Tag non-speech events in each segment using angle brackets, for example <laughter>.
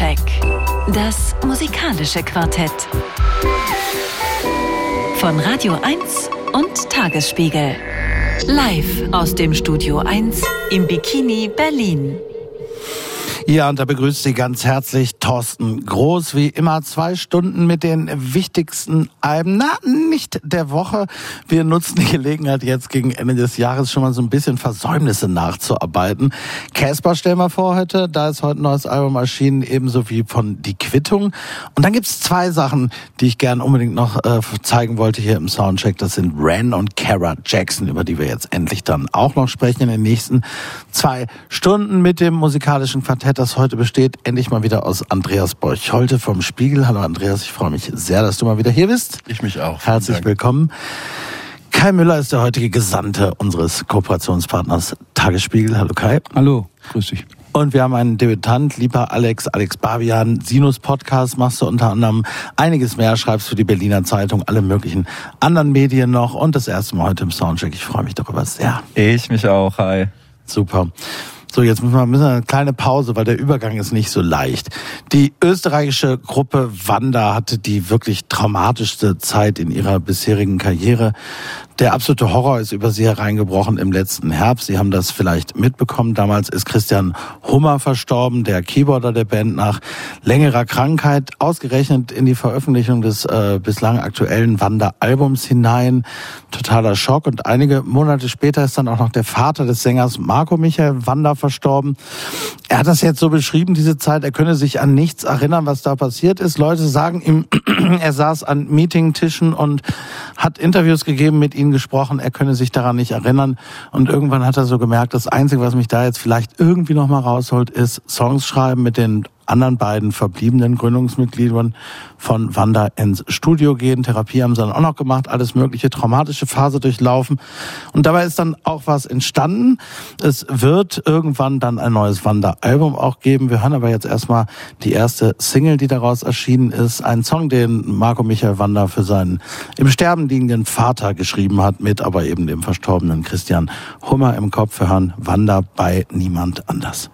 Soundcheck. Das musikalische Quartett. Von Radio 1 und Tagesspiegel. Live aus dem Studio 1 im Bikini Berlin. Ja, und da begrüßt Sie ganz herzlich Thorsten Groß, wie immer zwei Stunden mit den wichtigsten Alben, na, nicht der Woche. Wir nutzen die Gelegenheit jetzt gegen Ende des Jahres schon mal so ein bisschen Versäumnisse nachzuarbeiten. Casper stellen wir vor heute, da ist heute ein neues Album erschienen, ebenso wie von Die Quittung. Und dann gibt's zwei Sachen, die ich gern unbedingt noch äh, zeigen wollte hier im Soundcheck. Das sind Ren und Kara Jackson, über die wir jetzt endlich dann auch noch sprechen in den nächsten zwei Stunden mit dem musikalischen Quartett das heute besteht, endlich mal wieder aus Andreas Borcholte vom Spiegel. Hallo Andreas, ich freue mich sehr, dass du mal wieder hier bist. Ich mich auch. Herzlich willkommen. Kai Müller ist der heutige Gesandte unseres Kooperationspartners Tagesspiegel. Hallo Kai. Hallo, grüß dich. Und wir haben einen Debütant, lieber Alex, Alex Babian, Sinus Podcast, machst du unter anderem einiges mehr, schreibst für die Berliner Zeitung, alle möglichen anderen Medien noch und das erste Mal heute im Soundcheck. Ich freue mich darüber sehr. Ich mich auch, hi. Super. So, jetzt müssen wir, müssen wir eine kleine Pause, weil der Übergang ist nicht so leicht. Die österreichische Gruppe Wanda hatte die wirklich traumatischste Zeit in ihrer bisherigen Karriere. Der absolute Horror ist über sie hereingebrochen im letzten Herbst. Sie haben das vielleicht mitbekommen. Damals ist Christian Hummer verstorben, der Keyboarder der Band, nach längerer Krankheit, ausgerechnet in die Veröffentlichung des äh, bislang aktuellen Wanda-Albums hinein. Totaler Schock. Und einige Monate später ist dann auch noch der Vater des Sängers Marco Michael Wanda verstorben. Er hat das jetzt so beschrieben, diese Zeit, er könne sich an nichts erinnern, was da passiert ist. Leute sagen ihm, <clears throat> er saß an Meetingtischen und hat Interviews gegeben mit ihnen gesprochen, er könne sich daran nicht erinnern. Und irgendwann hat er so gemerkt, das Einzige, was mich da jetzt vielleicht irgendwie noch mal rausholt, ist Songs schreiben mit den anderen beiden verbliebenen Gründungsmitgliedern von Wanda ins Studio gehen. Therapie haben sie dann auch noch gemacht, alles mögliche, traumatische Phase durchlaufen. Und dabei ist dann auch was entstanden. Es wird irgendwann dann ein neues Wanda-Album auch geben. Wir hören aber jetzt erstmal die erste Single, die daraus erschienen ist. Ein Song, den Marco Michael Wanda für seinen im Sterben liegenden Vater geschrieben hat, mit aber eben dem verstorbenen Christian Hummer im Kopf. Wir hören Wanda bei niemand anders.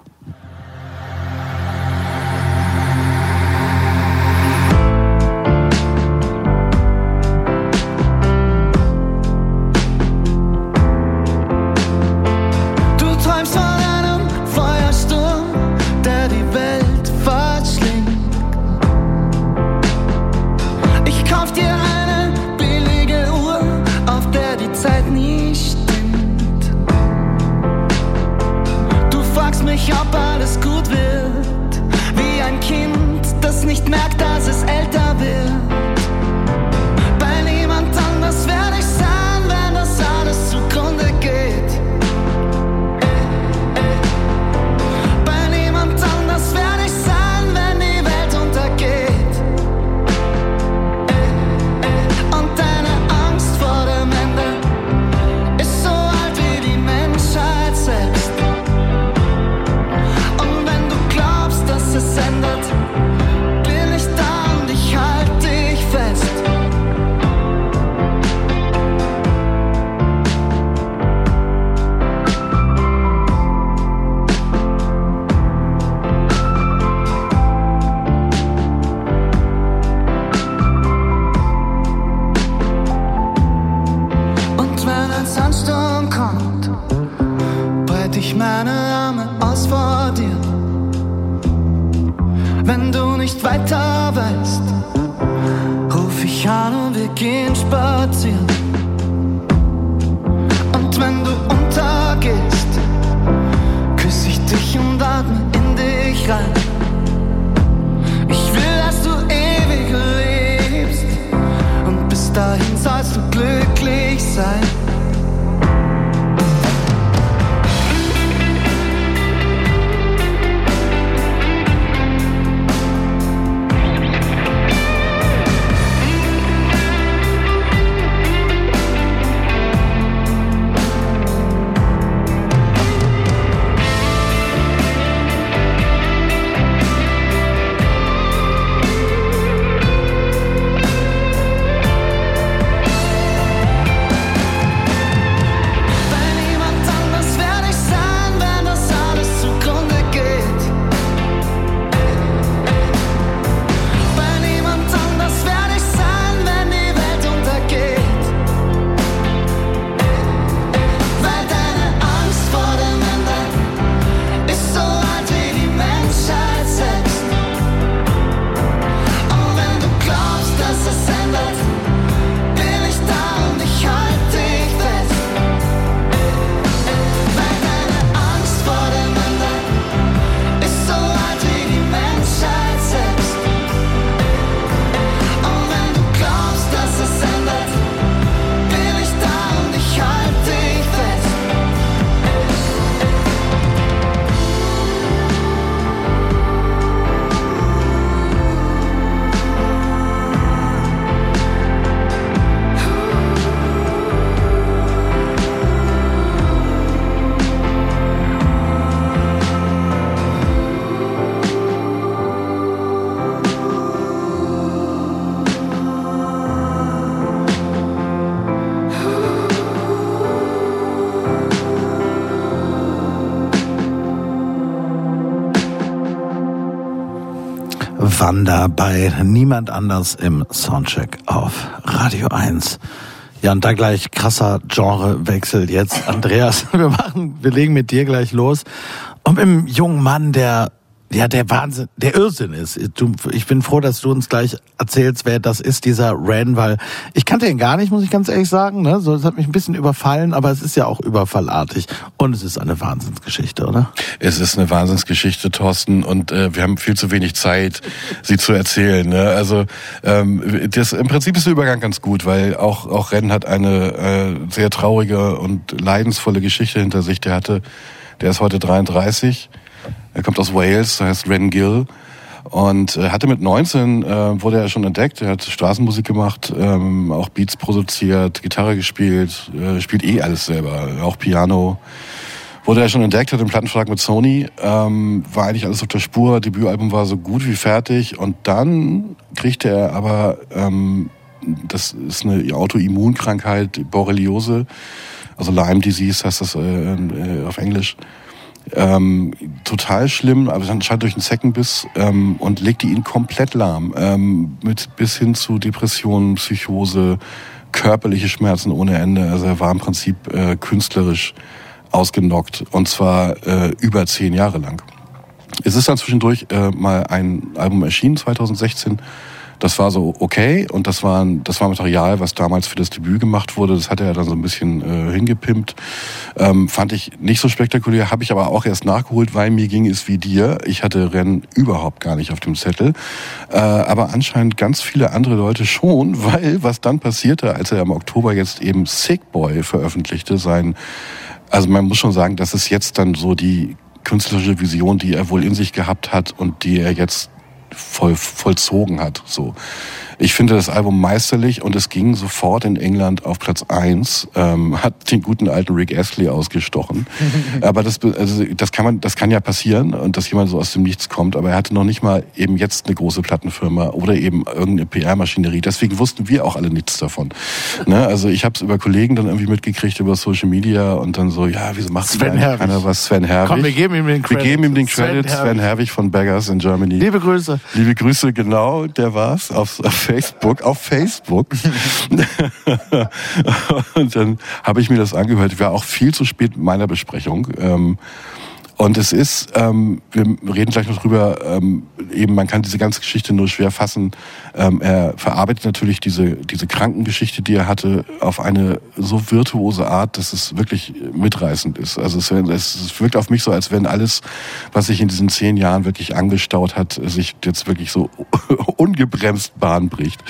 Wanda bei niemand anders im Soundcheck auf Radio 1. Ja, und da gleich krasser Genrewechsel jetzt. Andreas, <laughs> wir machen, wir legen mit dir gleich los. Und einem jungen Mann, der ja, der Wahnsinn, der Irrsinn ist. Du, ich bin froh, dass du uns gleich erzählst, wer das ist, dieser Ren, weil ich kannte ihn gar nicht, muss ich ganz ehrlich sagen. Ne? So, das hat mich ein bisschen überfallen, aber es ist ja auch überfallartig. Und es ist eine Wahnsinnsgeschichte, oder? Es ist eine Wahnsinnsgeschichte, Thorsten, und äh, wir haben viel zu wenig Zeit, sie zu erzählen. Ne? Also ähm, das, im Prinzip ist der Übergang ganz gut, weil auch, auch Ren hat eine äh, sehr traurige und leidensvolle Geschichte hinter sich. Der hatte, der ist heute 33 er kommt aus Wales, heißt Ren Gill. Und äh, hatte mit 19 äh, wurde er schon entdeckt. Er hat Straßenmusik gemacht, ähm, auch Beats produziert, Gitarre gespielt, äh, spielt eh alles selber, auch Piano. Wurde er schon entdeckt, hat einen Plattenvertrag mit Sony, ähm, war eigentlich alles auf der Spur. Debütalbum war so gut wie fertig und dann kriegte er aber, ähm, das ist eine Autoimmunkrankheit, Borreliose, also Lyme Disease heißt das äh, äh, auf Englisch ähm, total schlimm, aber anscheinend durch einen Zeckenbiss ähm, und legte ihn komplett lahm, ähm, mit bis hin zu Depressionen, Psychose, körperliche Schmerzen ohne Ende. Also er war im Prinzip äh, künstlerisch ausgenockt und zwar äh, über zehn Jahre lang. Es ist dann zwischendurch äh, mal ein Album erschienen, 2016 das war so okay und das war, das war Material, was damals für das Debüt gemacht wurde. Das hat er dann so ein bisschen äh, hingepimpt. Ähm, fand ich nicht so spektakulär, habe ich aber auch erst nachgeholt, weil mir ging es wie dir. Ich hatte Rennen überhaupt gar nicht auf dem Zettel. Äh, aber anscheinend ganz viele andere Leute schon, <laughs> weil was dann passierte, als er im Oktober jetzt eben Sick Boy veröffentlichte, sein, also man muss schon sagen, das ist jetzt dann so die künstlerische Vision, die er wohl in sich gehabt hat und die er jetzt voll, vollzogen hat. So. Ich finde das Album meisterlich und es ging sofort in England auf Platz eins. Ähm, hat den guten alten Rick Astley ausgestochen. <laughs> aber das, also, das kann man, das kann ja passieren und dass jemand so aus dem Nichts kommt. Aber er hatte noch nicht mal eben jetzt eine große Plattenfirma oder eben irgendeine PR-Maschinerie. Deswegen wussten wir auch alle nichts davon. Ne? Also ich habe es über Kollegen dann irgendwie mitgekriegt über Social Media und dann so, ja, wieso macht Sven Herwig. keiner was? Sven Herwig. Komm, wir geben ihm den Credit. Wir geben ihm den Credit. Sven Herwig, Sven Herwig von Beggars in Germany. Liebe Grüße. Liebe Grüße, genau, der war's. Auf, auf Facebook, auf Facebook. <laughs> und dann habe ich mir das angehört. Ich war auch viel zu spät mit meiner Besprechung. Ähm, und es ist, ähm, wir reden gleich noch drüber, ähm, eben man kann diese ganze Geschichte nur schwer fassen. Ähm, er verarbeitet natürlich diese, diese Krankengeschichte, die er hatte, auf eine so virtuose Art, dass es wirklich mitreißend ist. Also es, es wirkt auf mich so, als wenn alles, was sich in diesen zehn Jahren wirklich angestaut hat, sich jetzt wirklich so <laughs> ungebremst Bahn bricht.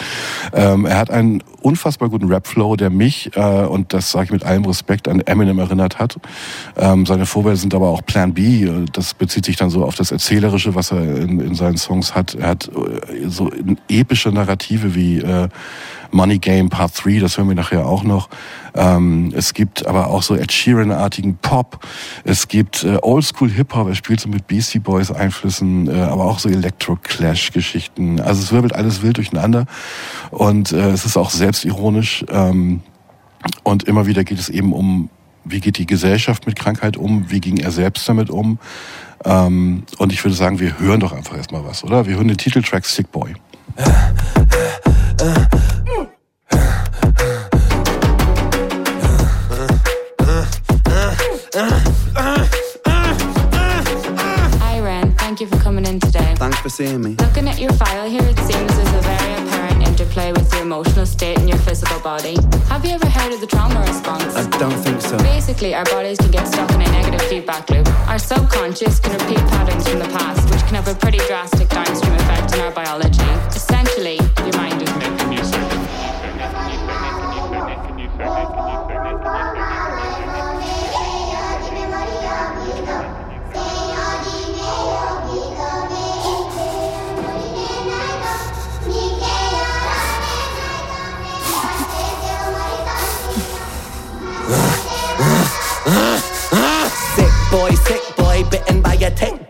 Ähm, er hat einen unfassbar guten Rap-Flow, der mich, äh, und das sage ich mit allem Respekt, an Eminem erinnert hat. Ähm, seine Vorbilder sind aber auch Plan B. Das bezieht sich dann so auf das Erzählerische, was er in, in seinen Songs hat. Er hat äh, so epische Narrative wie äh, Money Game Part 3, das hören wir nachher auch noch. Ähm, es gibt aber auch so Ed Sheeran-artigen Pop. Es gibt äh, Oldschool Hip-Hop, er spielt so mit Beastie Boys Einflüssen, äh, aber auch so Electro-Clash-Geschichten. Also es wirbelt alles wild durcheinander und äh, es ist auch selbstironisch. Ähm, und immer wieder geht es eben um wie geht die Gesellschaft mit Krankheit um, wie ging er selbst damit um. Ähm, und ich würde sagen, wir hören doch einfach erstmal was, oder? Wir hören den Titeltrack Sick Boy. In today. Thanks for seeing me. Looking at your file here, it seems there's a very apparent interplay with your emotional state and your physical body. Have you ever heard of the trauma response? I don't think so. Basically, our bodies can get stuck in a negative feedback loop. Our subconscious can repeat patterns from the past, which can have a pretty drastic downstream effect on our biology.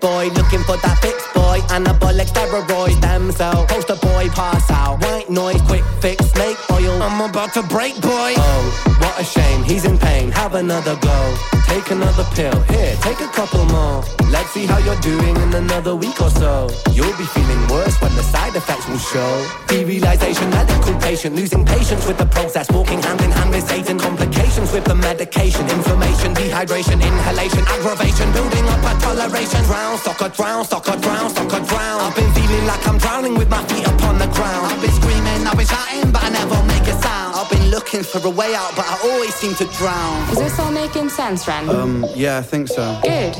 Boy, sick boy, bitten by a tick boy, looking for that fix boy. boy, anabolic steroids, stem cell, poster boy, pass out. White noise, quick fix, snake oil. I'm about to break, boy. Oh, what a shame, he's in pain. Have another go. Take another pill. Here, take a couple more. Let's see how you're doing in another week or so. You'll be feeling worse when the side effects will show. Derealization, medical patient, losing patience with the process, walking hand in hand with Satan. Complications with the medication, inflammation, dehydration, inhalation, aggravation, building up a toleration. Drown, soccer, drown, soccer, drown, soccer, drown. I've been feeling like I'm drowning with my feet upon the ground. I've been screaming, I've been shouting, looking for a way out, but I always seem to drown. Is this all making sense, Ren? Um, yeah, I think so. Good.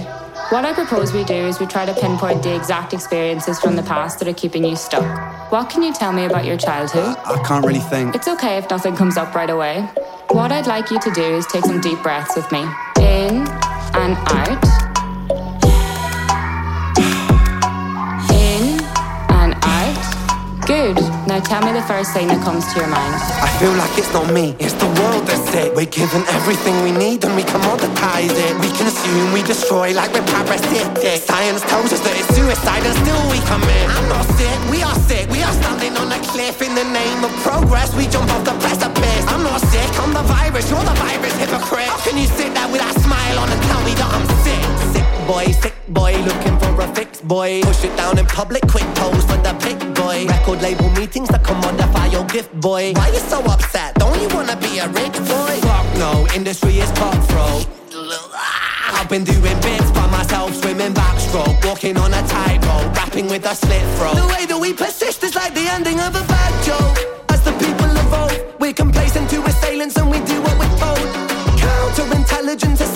What I propose we do is we try to pinpoint the exact experiences from the past that are keeping you stuck. What can you tell me about your childhood? I can't really think. It's okay if nothing comes up right away. What I'd like you to do is take some deep breaths with me. In and out. Now tell me the first thing that comes to your mind. I feel like it's not me, it's the world that's sick. We're given everything we need and we commoditize it. We consume, we destroy like we're parasitic. Science tells us that it's suicide and still we commit. I'm not sick, we are sick. We are standing on a cliff in the name of progress. We jump off the precipice. I'm not sick, I'm the virus. You're the virus, hypocrite. How can you sit there with that smile on and tell me that I'm sick? Boy, sick boy, looking for a fix boy. Push it down in public, quick pose for the pick boy. Record label meetings that commodify your gift boy. Why you so upset? Don't you wanna be a rich boy? Fuck no, industry is cutthroat. I've been doing bits by myself, swimming backstroke, walking on a tightrope, rapping with a slit throat. The way that we persist is like the ending of a bad joke. As the people evolve, we're complacent to assailants and we do what we're told. Counterintelligence, a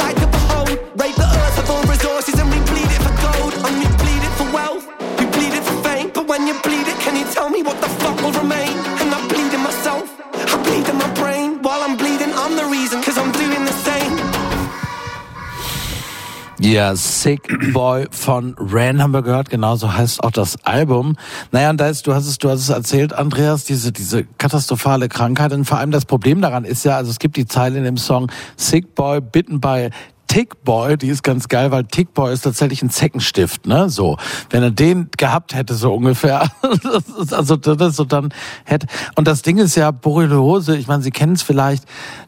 Ja, Sick Boy von Ran haben wir gehört, genauso heißt auch das Album. Naja, und da ist, du hast es, du hast es erzählt, Andreas, diese, diese katastrophale Krankheit. Und vor allem das Problem daran ist ja, also es gibt die Zeile in dem Song Sick Boy bitten by Tickboy, die ist ganz geil, weil Tickboy ist tatsächlich ein Zeckenstift, ne? So, wenn er den gehabt hätte, so ungefähr, <laughs> also das so dann hätte. Und das Ding ist ja Borreliose. Ich meine, Sie kennen es vielleicht.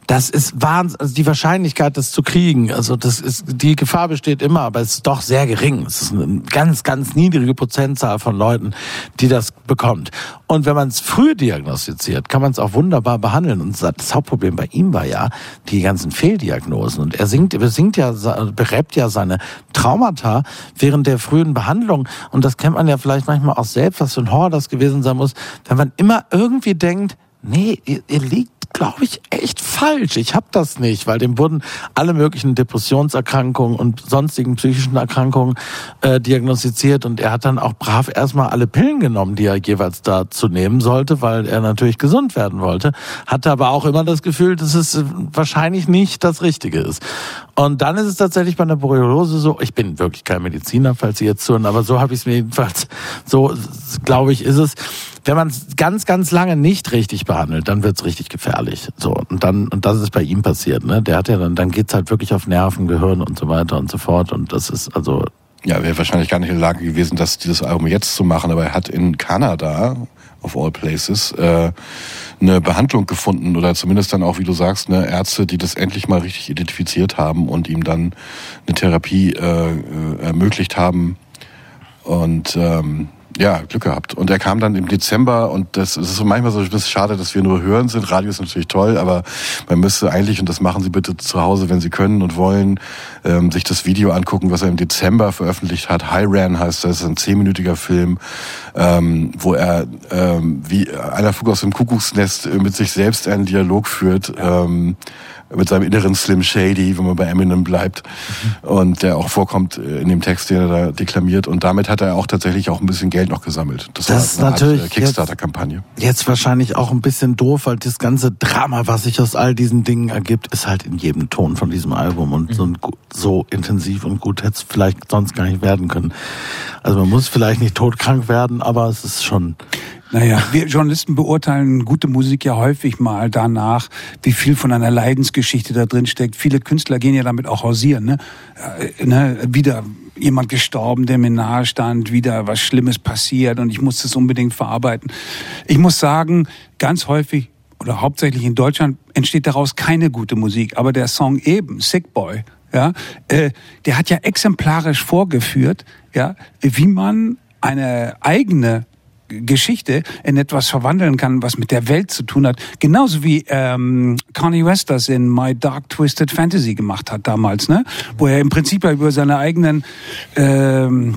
Das ist Wahnsinn, also die Wahrscheinlichkeit, das zu kriegen. Also das ist die Gefahr besteht immer, aber es ist doch sehr gering. Es ist eine ganz, ganz niedrige Prozentzahl von Leuten, die das bekommt. Und wenn man es früh diagnostiziert, kann man es auch wunderbar behandeln. Und das Hauptproblem bei ihm war ja die ganzen Fehldiagnosen. Und er singt, er singt ja, berebt ja seine Traumata während der frühen Behandlung. Und das kennt man ja vielleicht manchmal auch selbst, was für ein Horror das gewesen sein muss, wenn man immer irgendwie denkt, nee, ihr, ihr liegt glaube ich, echt falsch. Ich habe das nicht, weil dem wurden alle möglichen Depressionserkrankungen und sonstigen psychischen Erkrankungen äh, diagnostiziert und er hat dann auch brav erstmal alle Pillen genommen, die er jeweils dazu nehmen sollte, weil er natürlich gesund werden wollte, hatte aber auch immer das Gefühl, dass es äh, wahrscheinlich nicht das Richtige ist. Und dann ist es tatsächlich bei einer Borreliose so, ich bin wirklich kein Mediziner, falls Sie jetzt zuhören, aber so habe ich es mir jedenfalls, so glaube ich, ist es wenn man es ganz, ganz lange nicht richtig behandelt, dann wird's richtig gefährlich. So und dann und das ist bei ihm passiert. Ne, der hat ja dann, dann geht's halt wirklich auf Nerven, Gehirn und so weiter und so fort. Und das ist also Ja, wäre wahrscheinlich gar nicht in der Lage gewesen, das dieses Album jetzt zu machen, aber er hat in Kanada of all places äh, eine Behandlung gefunden oder zumindest dann auch, wie du sagst, eine Ärzte, die das endlich mal richtig identifiziert haben und ihm dann eine Therapie äh, äh, ermöglicht haben und ähm, ja, Glück gehabt. Und er kam dann im Dezember und das, das ist so manchmal so ein bisschen schade, dass wir nur hören sind. Radio ist natürlich toll, aber man müsste eigentlich, und das machen Sie bitte zu Hause, wenn Sie können und wollen, ähm, sich das Video angucken, was er im Dezember veröffentlicht hat. High Ran heißt das, ein zehnminütiger Film, ähm, wo er ähm, wie einer Fug aus dem Kuckucksnest mit sich selbst einen Dialog führt. Ähm, mit seinem inneren Slim Shady, wenn man bei Eminem bleibt. Mhm. Und der auch vorkommt in dem Text, den er da deklamiert. Und damit hat er auch tatsächlich auch ein bisschen Geld noch gesammelt. Das, das ist natürlich Kickstarter-Kampagne. Jetzt, jetzt wahrscheinlich auch ein bisschen doof, weil das ganze Drama, was sich aus all diesen Dingen ergibt, ist halt in jedem Ton von diesem Album. Und so, so intensiv und gut hätte es vielleicht sonst gar nicht werden können. Also man muss vielleicht nicht todkrank werden, aber es ist schon Naja, wir Journalisten beurteilen gute Musik ja häufig mal danach, wie viel von einer Leidensgeschichte da drin steckt. Viele Künstler gehen ja damit auch hausieren. Ne? Äh, ne? Wieder jemand gestorben, der mir nahe stand, wieder was Schlimmes passiert und ich muss das unbedingt verarbeiten. Ich muss sagen, ganz häufig oder hauptsächlich in Deutschland entsteht daraus keine gute Musik. Aber der Song eben, Sick Boy, ja, äh, der hat ja exemplarisch vorgeführt, ja, wie man eine eigene Geschichte in etwas verwandeln kann, was mit der Welt zu tun hat. Genauso wie ähm, Kanye West das in My Dark Twisted Fantasy gemacht hat damals, ne? Wo er im Prinzip über seine eigenen ähm,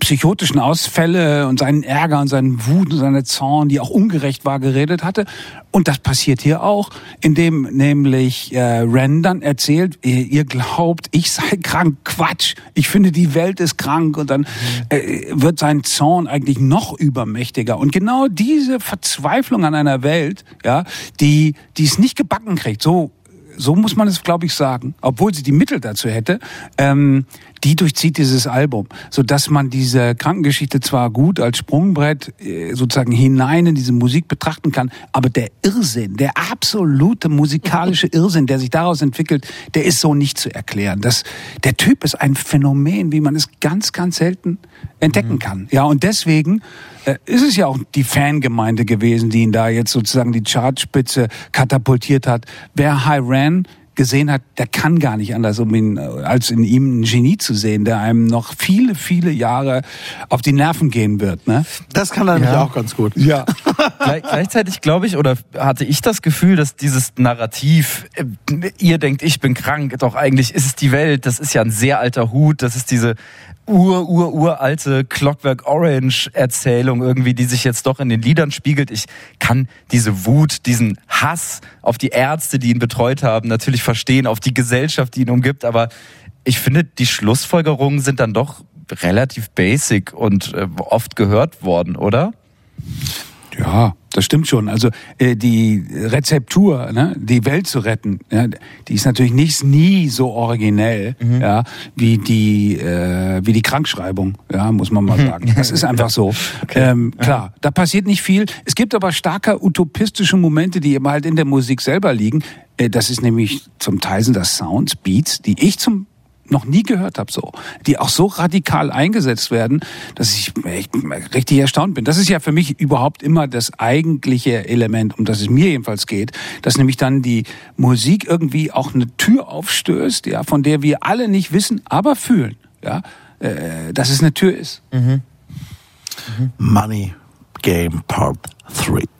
psychotischen Ausfälle und seinen Ärger und seinen Wut und seine Zorn, die auch ungerecht war, geredet hatte. Und das passiert hier auch, indem nämlich äh, Ren dann erzählt, ihr, ihr glaubt, ich sei <laughs> krank. Quatsch. Ich finde, die Welt ist krank. Und dann äh, wird sein Zorn eigentlich noch übermächtiger. Und genau diese Verzweiflung an einer Welt, ja, die, die es nicht gebacken kriegt, so so muss man es, glaube ich, sagen, obwohl sie die Mittel dazu hätte, ähm, die durchzieht dieses Album, so dass man diese Krankengeschichte zwar gut als Sprungbrett äh, sozusagen hinein in diese Musik betrachten kann, aber der Irrsinn, der absolute musikalische Irrsinn, der sich daraus entwickelt, der ist so nicht zu erklären. Das, der Typ ist ein Phänomen, wie man es ganz, ganz selten entdecken mhm. kann. Ja, und deswegen äh, ist es ja auch die Fangemeinde gewesen, die ihn da jetzt sozusagen die Chartspitze katapultiert hat. Wer High Ran gesehen hat, der kann gar nicht anders, um ihn, äh, als in ihm ein Genie zu sehen, der einem noch viele, viele Jahre auf die Nerven gehen wird. Ne? Das kann er nämlich auch ganz gut. Ja. <laughs> Gleich, gleichzeitig glaube ich, oder hatte ich das Gefühl, dass dieses Narrativ, äh, ihr denkt, ich bin krank, doch eigentlich ist es die Welt, das ist ja ein sehr alter Hut, das ist diese ur, ur, uralte Clockwork Orange Erzählung irgendwie, die sich jetzt doch in den Liedern spiegelt. Ich kann diese Wut, diesen Hass auf die Ärzte, die ihn betreut haben, natürlich verstehen, auf die Gesellschaft, die ihn umgibt, aber ich finde, die Schlussfolgerungen sind dann doch relativ basic und äh, oft gehört worden, oder? Ja, das stimmt schon. Also äh, die Rezeptur, ne, die Welt zu retten, ja, die ist natürlich nicht nie so originell, mhm. ja, wie die äh, wie die Krankschreibung, ja, muss man mal sagen. Das ist einfach so. <laughs> Okay. Ähm, klar, da passiert nicht viel. Es gibt aber starke utopistische Momente, die eben halt in der Musik selber liegen. Äh, das ist nämlich zum Teil sind das Sounds, Beats, die ich zum noch nie gehört habe, so, die auch so radikal eingesetzt werden, dass ich richtig erstaunt bin. Das ist ja für mich überhaupt immer das eigentliche Element, um das es mir jedenfalls geht, dass nämlich dann die Musik irgendwie auch eine Tür aufstößt, ja, von der wir alle nicht wissen, aber fühlen, ja, äh, dass es eine Tür ist. Mhm. Mhm. Money Game Part 3.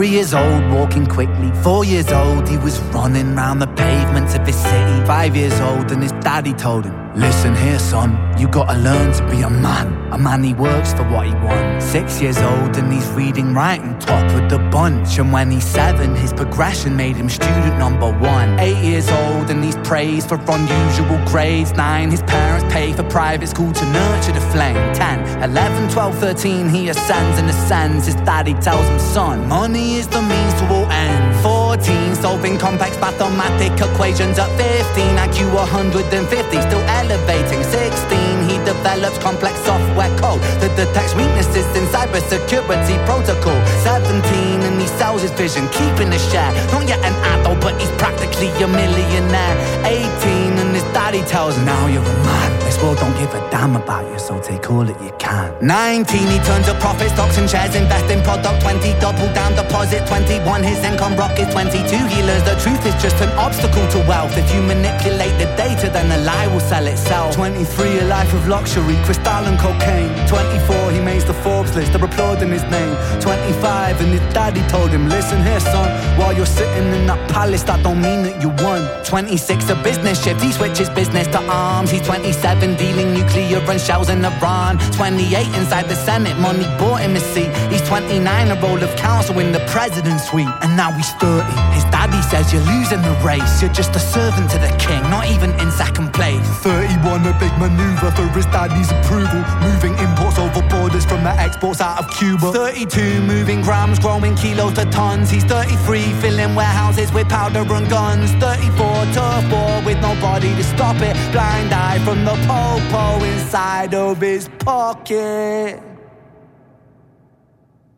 Three years old walking quickly. Four years old he was running round the pavements of his city. Five years old and his daddy told him, listen here son, you gotta learn to be a man. A man he works for what he wants. Six years old and he's reading, writing, top of the bunch. And when he's seven, his progression made him student number one. Eight years old and he's praised for unusual grades. Nine, his parents pay for private school to nurture the flame. Ten, eleven, twelve, thirteen, he ascends and ascends. His daddy tells him, son, money is the means to all ends. Fourteen, solving complex mathematic equations at fifteen. IQ 150, still elevating. Sixteen, develops complex software code that detects weaknesses in cybersecurity protocol. 17 and he sells his vision, keeping a share. Not yet an adult, but he's practically a millionaire. 18 and his daddy tells Now you're a man. This world don't give a damn about you, so take all that you can. 19, he turns to profit, stocks and shares, invest in product. 20, double down deposit. 21, his income rockets. 22, he learns the truth is just an obstacle to wealth. If you manipulate the data, then the lie will sell itself. 23, a life of luxury, crystal and cocaine. 24, he makes the Forbes list, they're applauding his name. 25, and his daddy told him, Listen here, son, while you're sitting in that palace, that don't mean that you won. 26, a business shift, he switches business to arms. He's 27, dealing nuclear and shells in Iran. 28, inside the Senate, money bought him a seat. He's 29, a role of counsel in the president's suite. And now he's 30. His daddy says you're losing the race. You're just a servant to the king, not even in second place. 31, a big maneuver for his daddy's approval. Moving imports over borders from the exports out of Cuba. 32, moving grams, growing kilos to tons. He's 33, filling warehouses with powder and guns. 34, tough war with nobody to stop it. Blind eye from the popo inside of his pocket.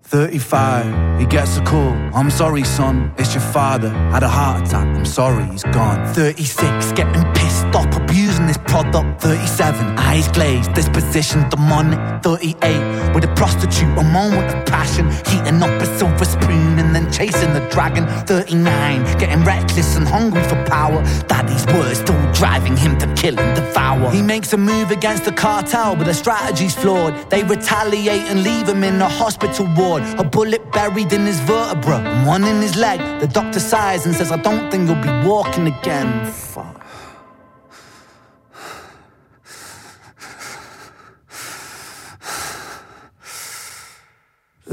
35, he gets a call. I'm sorry, son, it's your father. Had a heart attack, I'm sorry, he's gone. 36, getting pissed off, abusing this product. 37, eyes glazed, disposition demonic. 38, with a prostitute, a moment of passion. Heating up a silver spoon and then chasing the dragon. 39, getting reckless and hungry for power. Daddy's words still driving him to kill and devour. He makes a move against the cartel, but the strategy's flawed. They retaliate and leave him in a hospital ward. A bullet buried in his vertebra, and one in his leg. The doctor sighs and says, I don't think you'll be walking again. Fuck.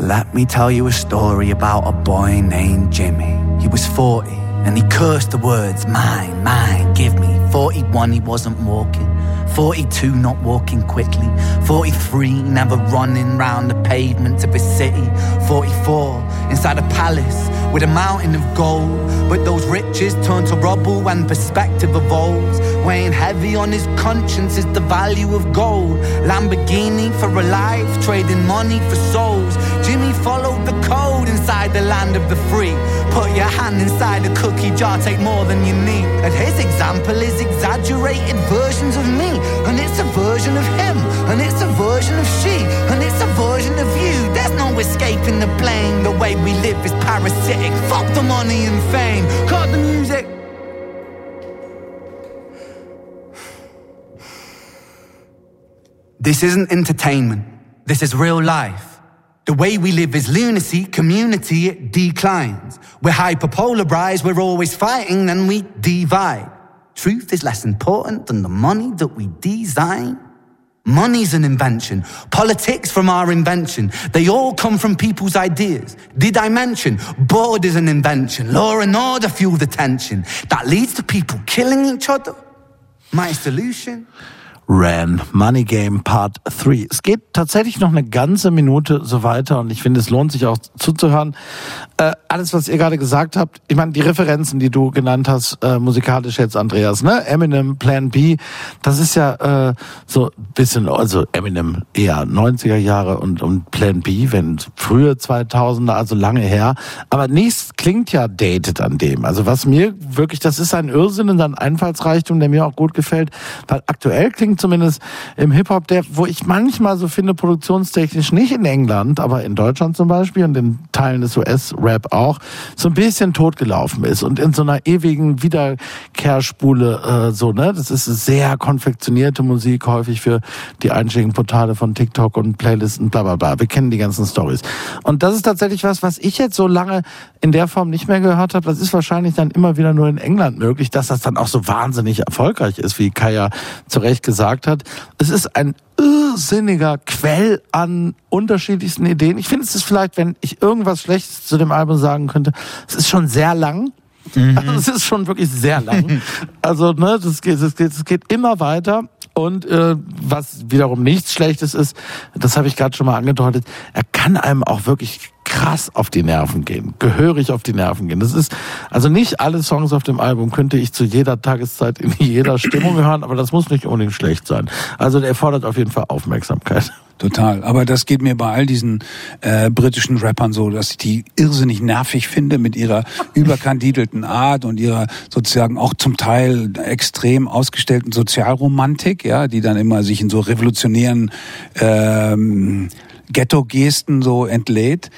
Let me tell you a story about a boy named Jimmy. He was 40 and he cursed the words, mine, mine, give me. 41, he wasn't walking. 42, not walking quickly. 43, never running round the pavements of a city. 44, inside a palace with a mountain of gold. But those riches turn to rubble and perspective evolves. Weighing heavy on his conscience is the value of gold. Lamborghini for a life, trading money for souls. Jimmy followed the code inside the land of the free. Put your hand inside a cookie jar, take more than you need. And his example is exaggerated versions of me. And it's a version of him. And it's a version of she. And it's a escaping the blame. The way we live is parasitic. Fuck the money and fame. Cut the music. This isn't entertainment. This is real life. The way we live is lunacy, community, it declines. We're hyperpolarized, we're always fighting, then we divide. Truth is less important than the money that we design. Money's an invention. Politics from our invention. They all come from people's ideas. Did I mention? Board is an invention. Law and order fuel the tension. That leads to people killing each other. My solution? Ran, Money Game Part 3. Es geht tatsächlich noch eine ganze Minute so weiter und ich finde, es lohnt sich auch zuzuhören. Äh, alles, was ihr gerade gesagt habt, ich meine, die Referenzen, die du genannt hast, äh, musikalisch jetzt, Andreas, ne? Eminem, Plan B, das ist ja äh, so bisschen, also Eminem eher 90er Jahre und, und Plan B, wenn frühe 2000er, also lange her. Aber nichts klingt ja dated an dem. Also was mir wirklich, das ist ein Irrsinn und ein Einfallsreichtum, der mir auch gut gefällt, weil aktuell klingt zumindest im Hip-Hop, der, wo ich manchmal so finde, produktionstechnisch nicht in England, aber in Deutschland zum Beispiel und in Teilen des US-Rap auch, so ein bisschen totgelaufen ist und in so einer ewigen Wiederkehrspule äh, so, ne? Das ist sehr konfektionierte Musik, häufig für die einschlägigen Portale von TikTok und Playlisten, bla bla bla. Wir kennen die ganzen Stories. Und das ist tatsächlich was, was ich jetzt so lange in der Form nicht mehr gehört habe. Das ist wahrscheinlich dann immer wieder nur in England möglich, dass das dann auch so wahnsinnig erfolgreich ist, wie Kaya zu Recht gesagt hat. Es ist ein irrsinniger Quell an unterschiedlichsten Ideen. Ich finde, es ist vielleicht, wenn ich irgendwas Schlechtes zu dem Album sagen könnte, es ist schon sehr lang. Also es ist schon wirklich sehr lang. <laughs> Also ne, das geht, das geht, das geht immer weiter. Und äh, was wiederum nichts Schlechtes ist, das habe ich gerade schon mal angedeutet, er kann einem auch wirklich krass auf die Nerven gehen, gehörig auf die Nerven gehen. Das ist, also nicht alle Songs auf dem Album könnte ich zu jeder Tageszeit in jeder Stimmung hören, aber das muss nicht unbedingt schlecht sein. Also der fordert auf jeden Fall Aufmerksamkeit. Total. Aber das geht mir bei all diesen äh, britischen Rappern so, dass ich die irrsinnig nervig finde mit ihrer <laughs> überkandidelten Art und ihrer sozusagen auch zum Teil extrem ausgestellten Sozialromantik, ja, die dann immer sich in so revolutionären ähm, Ghetto-Gesten so entlädt.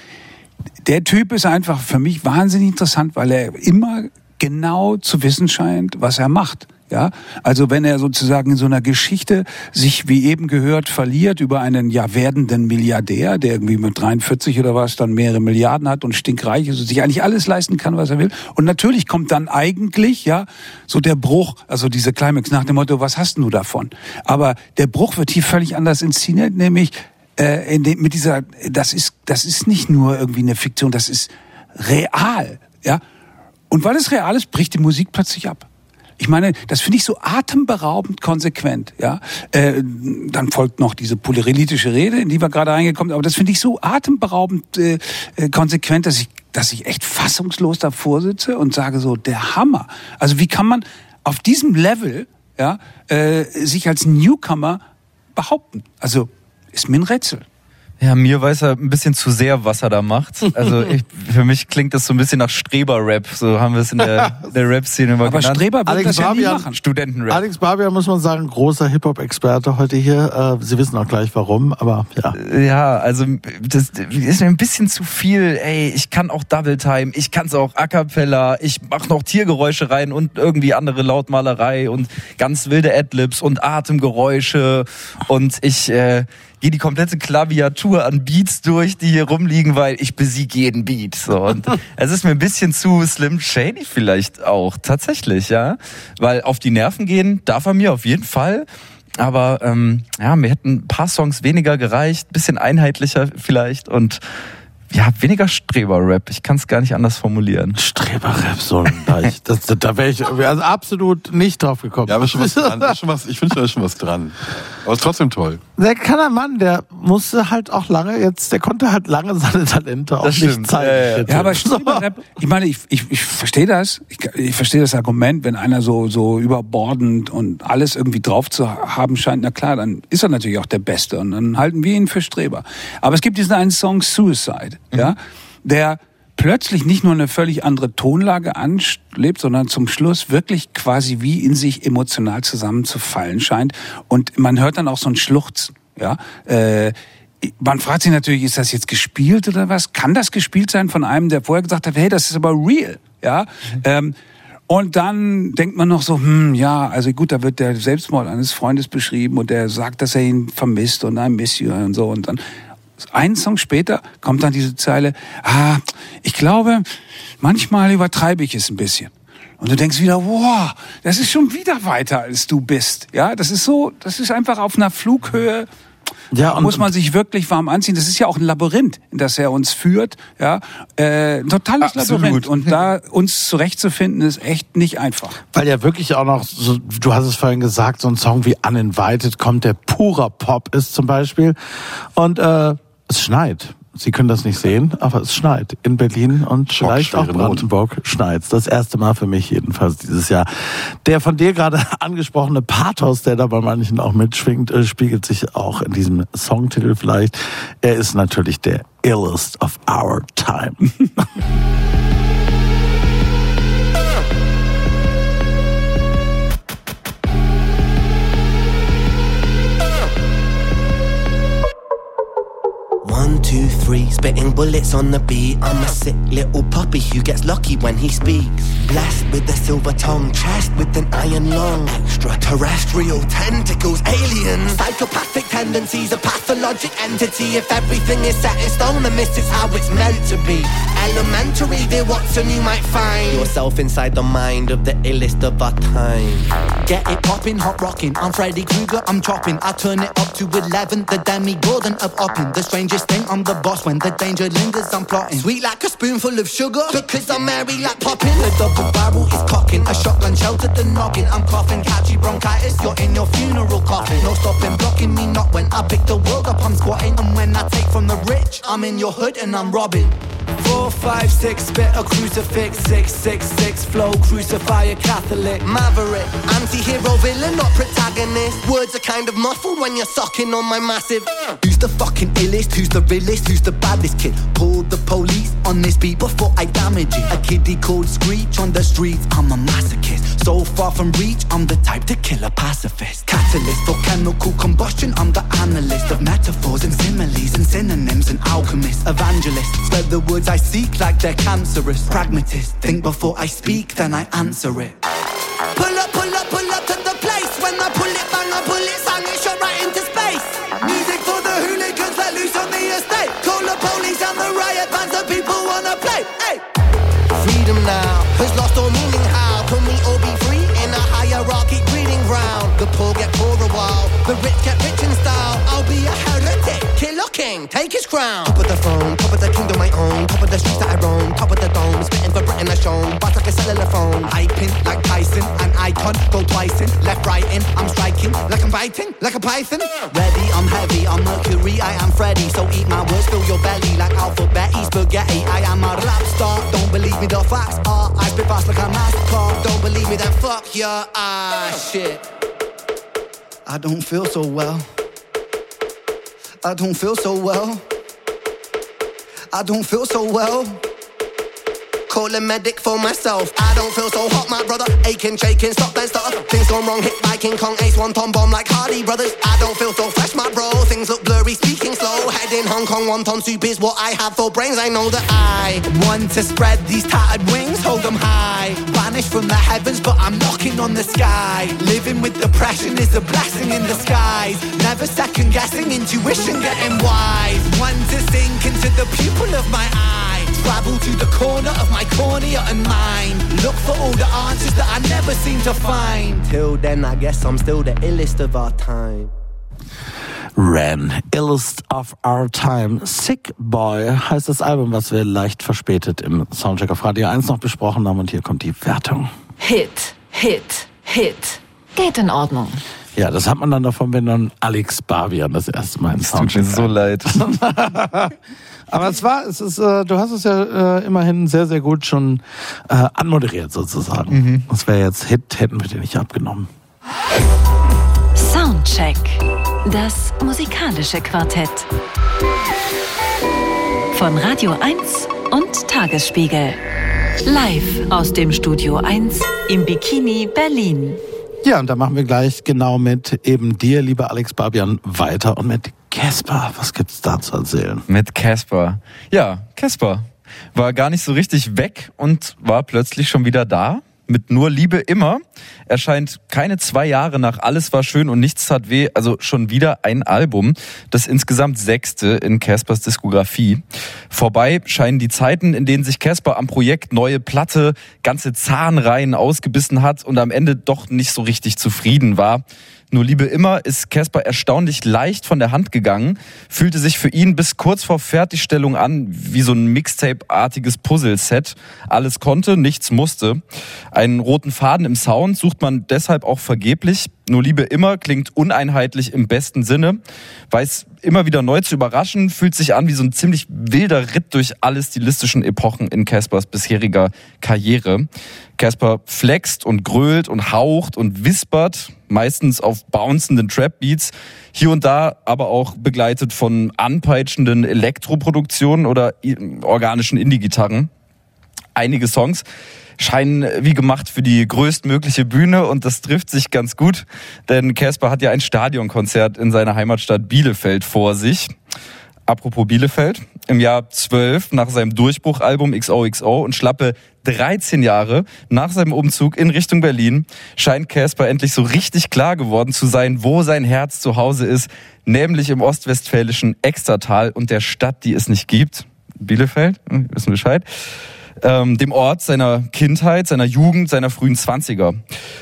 Der Typ ist einfach für mich wahnsinnig interessant, weil er immer genau zu wissen scheint, was er macht. Ja, also wenn er sozusagen in so einer Geschichte sich, wie eben gehört, verliert über einen ja werdenden Milliardär, der irgendwie mit 43 oder was dann mehrere Milliarden hat und stinkreich ist und sich eigentlich alles leisten kann, was er will. Und natürlich kommt dann eigentlich, ja, so der Bruch, also diese Climax nach dem Motto, was hast du davon? Aber der Bruch wird hier völlig anders inszeniert, nämlich äh, dem, mit dieser, das ist, das ist nicht nur irgendwie eine Fiktion, das ist real, ja. Und weil es real ist, bricht die Musik plötzlich ab. Ich meine, das finde ich so atemberaubend konsequent. Ja, äh, dann folgt noch diese polyrelitische Rede, in die wir gerade reingekommen sind. Aber das finde ich so atemberaubend äh, äh, konsequent, dass ich, dass ich echt fassungslos davor sitze und sage so, der Hammer. Also wie kann man auf diesem Level ja äh, sich als Newcomer behaupten? Also ist mir ein Rätsel. Ja, mir weiß er ein bisschen zu sehr, was er da macht. Also <laughs> ich, für mich klingt das so ein bisschen nach Streber-Rap. So haben wir es in der, <laughs> der Rap-Szene immer Aber genannt. Streber wird Alex das ja nie Barbian- machen. Studentenrap. Alex Barbier muss man sagen, großer Hip-Hop-Experte heute hier. Äh, Sie wissen auch gleich warum, aber ja. Ja, also das ist mir ein bisschen zu viel. Ey, ich kann auch Double Time, ich kann es auch A cappella, ich mach noch Tiergeräusche rein und irgendwie andere Lautmalerei und ganz wilde Adlibs und Atemgeräusche und ich äh, gehe die komplette Klaviatur an Beats durch, die hier rumliegen, weil ich besiege jeden Beat. So und <laughs> es ist mir ein bisschen zu Slim Shady vielleicht auch tatsächlich, ja, weil auf die Nerven gehen darf er mir auf jeden Fall. Aber ähm, ja, mir hätten ein paar Songs weniger gereicht, bisschen einheitlicher vielleicht und ja, weniger Streber-Rap. Ich kann es gar nicht anders formulieren. Streberrap so leicht. Das, <laughs> das, da wäre ich also absolut nicht drauf gekommen. Ja, aber schon was dran. <laughs> Schon was, ich finde, da ist schon was dran. Aber ist trotzdem toll. Der kann ein Mann, der musste halt auch lange jetzt, der konnte halt lange seine Talente auch Das nicht stimmt. zeigen. Ja, ja, ja. Ja, aber Streberrap, ich meine, ich, ich, ich verstehe das. Ich, ich verstehe das Argument, wenn einer so, so überbordend und alles irgendwie drauf zu haben scheint, na klar, dann ist er natürlich auch der Beste und dann halten wir ihn für Streber. Aber es gibt diesen einen Song Suicide, ja, der plötzlich nicht nur eine völlig andere Tonlage anlebt, sondern zum Schluss wirklich quasi wie in sich emotional zusammenzufallen scheint. Und man hört dann auch so ein Schluchzen, ja. Äh, man fragt sich natürlich, ist das jetzt gespielt oder was? Kann das gespielt sein von einem, der vorher gesagt hat, hey, das ist aber real, ja? Ähm, und dann denkt man noch so, hm, ja, also gut, da wird der Selbstmord eines Freundes beschrieben und der sagt, dass er ihn vermisst und I miss you und so und dann einen Song später kommt dann diese Zeile, ah, ich glaube, manchmal übertreibe ich es ein bisschen. Und du denkst wieder, wow, das ist schon wieder weiter als du bist. Ja, das ist so, das ist einfach auf einer Flughöhe. Ja, und- muss man sich wirklich warm anziehen. Das ist ja auch ein Labyrinth, in das er uns führt. Ja, äh, ein totales Absolut. Labyrinth. Und da uns zurechtzufinden, ist echt nicht einfach. Weil ja wirklich auch noch, so, du hast es vorhin gesagt, so ein Song wie Uninvited kommt, der purer Pop ist zum Beispiel. Und äh, es schneit. Sie können das nicht sehen, aber es schneit in Berlin und vielleicht auch. Brandenburg schneit. Das erste Mal für mich jedenfalls dieses Jahr. Der von dir gerade <laughs> angesprochene Pathos, der da bei manchen auch mitschwingt, äh, spiegelt sich auch in diesem Songtitel vielleicht. Er ist natürlich der illest of our time. <laughs> One, two, three, spitting bullets on the beat. I'm a sick little puppy who gets lucky when he speaks. Blessed with a silver tongue, chest with an iron lung. Extraterrestrial tentacles, aliens. Psychopathic tendencies, a pathologic entity. If everything is set in stone, then this is how it's meant to be. elementary. Dear Watson, you might find yourself inside the mind of the illest of our time. Get it poppin', hot rockin'. I'm Freddy Krueger, I'm chopping. I turn it up to 11, the Demi Gordon of Oppin. The strangest I'm the boss when the danger lingers, I'm plotting. Sweet like a spoonful of sugar, because I'm merry like popping. The double barrel is cocking, a shotgun sheltered the noggin. I'm coughing, catchy bronchitis, you're in your funeral coffin. No stopping, blocking me not when I pick the world up, I'm squatting. And when I take from the rich, I'm in your hood and I'm robbing. Four, five, six, spit a crucifix, six, six, six, flow, crucify a Catholic, maverick, anti-hero, villain, not protagonist. Words are kind of muffled when you're sucking on my massive. Who's the fucking illest? Who's the realest? Who's the baddest kid? Called the police on this beat before I damage it. A kiddie called Screech on the streets. I'm a masochist. So far from reach, I'm the type to kill a pacifist. Catalyst for chemical combustion. I'm the analyst of metaphors and similes and synonyms and alchemist. Evangelist. Spread the words I seek like they're cancerous. Pragmatist. Think before I speak, then I answer it. Pull up, pull up, pull up freedom now has lost all meaning. How can we all be free in a hierarchy breeding ground? The poor get poorer while the rich get rich in style. I'll be a heretic, killer king, take his crown. Top of the throne, top of the kingdom A hyping like Tyson, an icon, go twice in, left, right in. I'm striking like I'm biting, like a python. Ready, I'm heavy, I'm Mercury, I am Freddy. So eat my words, fill your belly like alphabet, spaghetti. I am a rap star, don't believe me, the facts are. I spit fast like a NASCAR. Don't believe me, then fuck your ass. Shit. I don't feel so well. I don't feel so well. I don't feel so well. Call a medic for myself. I don't feel so hot, my brother. Aching, shaking, stop, then stutter. Things gone wrong, hit by King Kong, ace one tom bomb like Hardy Brothers. I don't feel so fresh, my bro. Things look blurry, speaking slow. Head in Hong Kong, one ton soup is what I have for brains. I know that I Want to spread these tattered wings, hold them high. Vanish from the heavens, but I'm knocking on the sky. Living with depression is a blessing in disguise. Never second guessing, intuition getting wise. Want to sink into the pupil of my eye. Travel to the corner of my cornea and mind. Look for all the answers that I never seem to find. Till then, I guess I'm still the illest of our time. Ran, Illest of Our Time. Sick Boy heißt das Album, was wir leicht verspätet im Soundcheck auf Radio 1 noch besprochen haben. Und hier kommt die Wertung. Hit, Hit, Hit. Geht in Ordnung. Ja, das hat man dann davon, wenn dann Alex Barbian das erste Mal im Es tut mir Soundcheck so leid. <laughs> Aber es war, es ist, äh, du hast es ja äh, immerhin sehr, sehr gut schon äh, anmoderiert sozusagen. Das wäre jetzt Hit, hätten wir dir nicht abgenommen. Soundcheck. Das musikalische Quartett. Von Radio 1 und Tagesspiegel. Live aus dem Studio 1 im Bikini Berlin. Ja, und da machen wir gleich genau mit eben dir, lieber Alex Barbian, weiter und mit Casper. Was gibt's da zu erzählen? Mit Casper. Ja, Casper war gar nicht so richtig weg und war plötzlich schon wieder da. Mit Nur Liebe immer erscheint keine zwei Jahre nach Alles war schön und nichts tat weh, also schon wieder ein Album, das insgesamt sechste in Caspers Diskografie. Vorbei scheinen die Zeiten, in denen sich Casper am Projekt neue Platte ganze Zahnreihen ausgebissen hat und am Ende doch nicht so richtig zufrieden war. Nur Liebe immer ist Casper erstaunlich leicht von der Hand gegangen, fühlte sich für ihn bis kurz vor Fertigstellung an wie so ein Mixtape-artiges Puzzle-Set. Alles konnte, nichts musste. Einen roten Faden im Sound sucht man deshalb auch vergeblich. Nur Liebe immer klingt uneinheitlich im besten Sinne, weiß immer wieder neu zu überraschen, fühlt sich an wie so ein ziemlich wilder Ritt durch alle stilistischen Epochen in Caspers bisheriger Karriere. Casper flext und grölt und haucht und wispert, meistens auf bouncenden Trap-Beats, hier und da aber auch begleitet von anpeitschenden Elektroproduktionen oder organischen Indie-Gitarren. Einige Songs scheinen wie gemacht für die größtmögliche Bühne und das trifft sich ganz gut, denn Casper hat ja ein Stadionkonzert in seiner Heimatstadt Bielefeld vor sich. Apropos Bielefeld, im Jahr 12 nach seinem Durchbruchalbum XOXO und schlappe 13 Jahre nach seinem Umzug in Richtung Berlin scheint Casper endlich so richtig klar geworden zu sein, wo sein Herz zu Hause ist, nämlich im ostwestfälischen Extertal und der Stadt, die es nicht gibt. Bielefeld, hm, wissen Bescheid ähm, dem Ort seiner Kindheit, seiner Jugend, seiner frühen Zwanziger.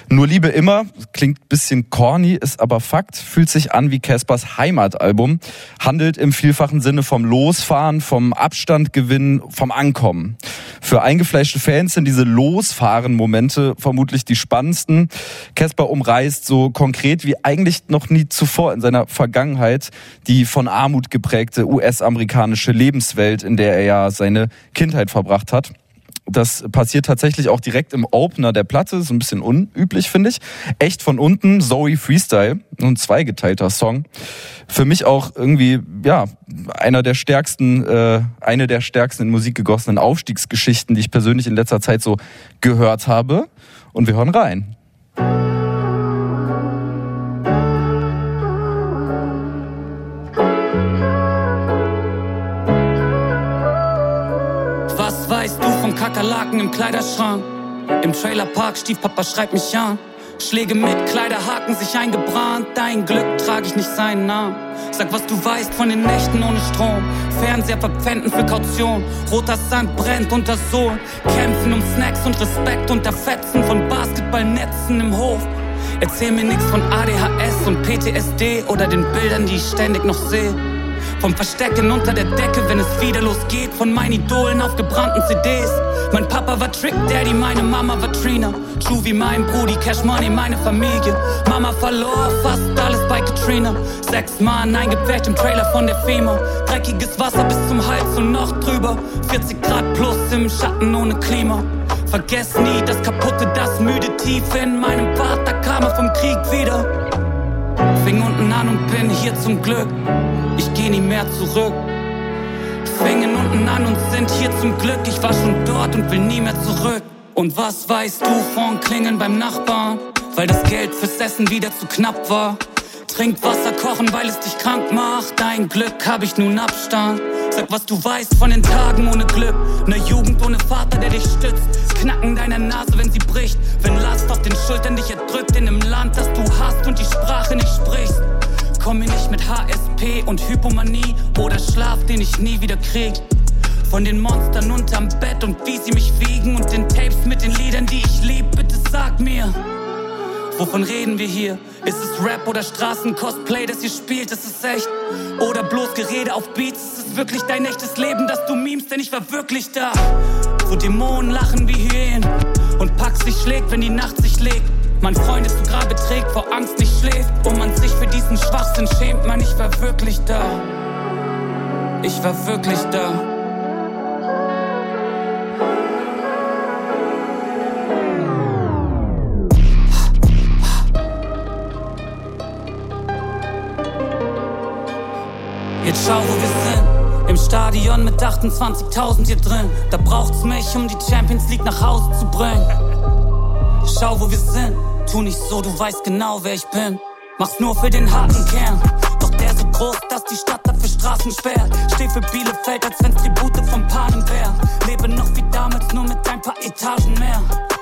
Nur Liebe immer, klingt bisschen corny, ist aber Fakt, fühlt sich an wie Caspers Heimatalbum, handelt im vielfachen Sinne vom Losfahren, vom Abstand gewinnen, vom Ankommen. Für eingefleischte Fans sind diese Losfahren-Momente vermutlich die spannendsten. Casper umreißt so konkret wie eigentlich noch nie zuvor in seiner Vergangenheit die von Armut geprägte US-amerikanische Lebenswelt, in der er ja seine Kindheit verbracht hat. Das passiert tatsächlich auch direkt im Opener der Platte, so ein bisschen unüblich, finde ich. Echt von unten, Zoe Freestyle, ein zweigeteilter Song. Für mich auch irgendwie, ja, einer der stärksten, äh, eine der stärksten in Musik gegossenen Aufstiegsgeschichten, die ich persönlich in letzter Zeit so gehört habe. Und wir hören rein. Kakerlaken im Kleiderschrank. Im Trailerpark, Stiefpapa schreibt mich an. Schläge mit Kleiderhaken sich eingebrannt. Dein Glück trage ich nicht seinen Namen. Sag, was du weißt von den Nächten ohne Strom. Fernseher verpfänden für Kaution. Roter Sand brennt unter Sohn. Kämpfen um Snacks und Respekt unter Fetzen von Basketballnetzen im Hof. Erzähl mir nix von ADHS und PTSD oder den Bildern, die ich ständig noch sehe. Vom Verstecken unter der Decke, wenn es wieder losgeht. Von meinen Idolen auf gebrannten CDs. Mein Papa war Trick Daddy, meine Mama war Trina. True wie mein Brudi, Cash Money, meine Familie. Mama verlor fast alles bei Katrina. Sechs Mann eingepfercht im Trailer von der FEMA. Dreckiges Wasser bis zum Hals und noch drüber. 40 Grad plus im Schatten ohne Klima. Vergess nie das kaputte, das müde Tief in meinem Bart, da kam er vom Krieg wieder. Fing unten an und bin hier zum Glück. Ich geh nie mehr zurück. Fingen unten an und sind hier zum Glück. Ich war schon dort und will nie mehr zurück. Und was weißt du von Klingeln beim Nachbarn? Weil das Geld fürs Essen wieder zu knapp war. Trink Wasser kochen, weil es dich krank macht. Dein Glück hab ich nun Abstand. Sag, was du weißt von den Tagen ohne Glück. Ne Jugend ohne Vater, der dich stützt. Knacken deiner Nase, wenn sie bricht. Wenn Last auf den Schultern dich erdrückt in einem Land, das du hast und die Sprache nicht sprichst. Komm mir nicht mit HSP und Hypomanie oder Schlaf, den ich nie wieder krieg. Von den Monstern unterm Bett und wie sie mich wiegen und den Tapes mit den Liedern, die ich lieb, bitte sag mir. Wovon reden wir hier? Ist es Rap oder Straßencosplay, das ihr spielt? Ist es echt? Oder bloß Gerede auf Beats? Ist es wirklich dein echtes Leben, das du memst? Denn ich war wirklich da. Wo Dämonen lachen wie Hyänen und Pax sich schlägt, wenn die Nacht sich legt. Mein Freund ist zu Grabe trägt, vor Angst nicht schläft und man sich für diesen Schwachsinn schämt. Man, ich war wirklich da. Ich war wirklich da. Jetzt schau, wo wir sind. Im Stadion mit 28.000 hier drin. Da braucht's mich, um die Champions League nach Hause zu bringen. Schau, wo wir sind. Tu nicht so, du weißt genau, wer ich bin. Mach's nur für den harten Kern. Doch der so groß, dass die Stadt dafür Straßen sperrt. Steh für Bielefeld, als wenn's Tribute vom Panen wär. Lebe noch wie damals, nur mit ein paar Etagen mehr.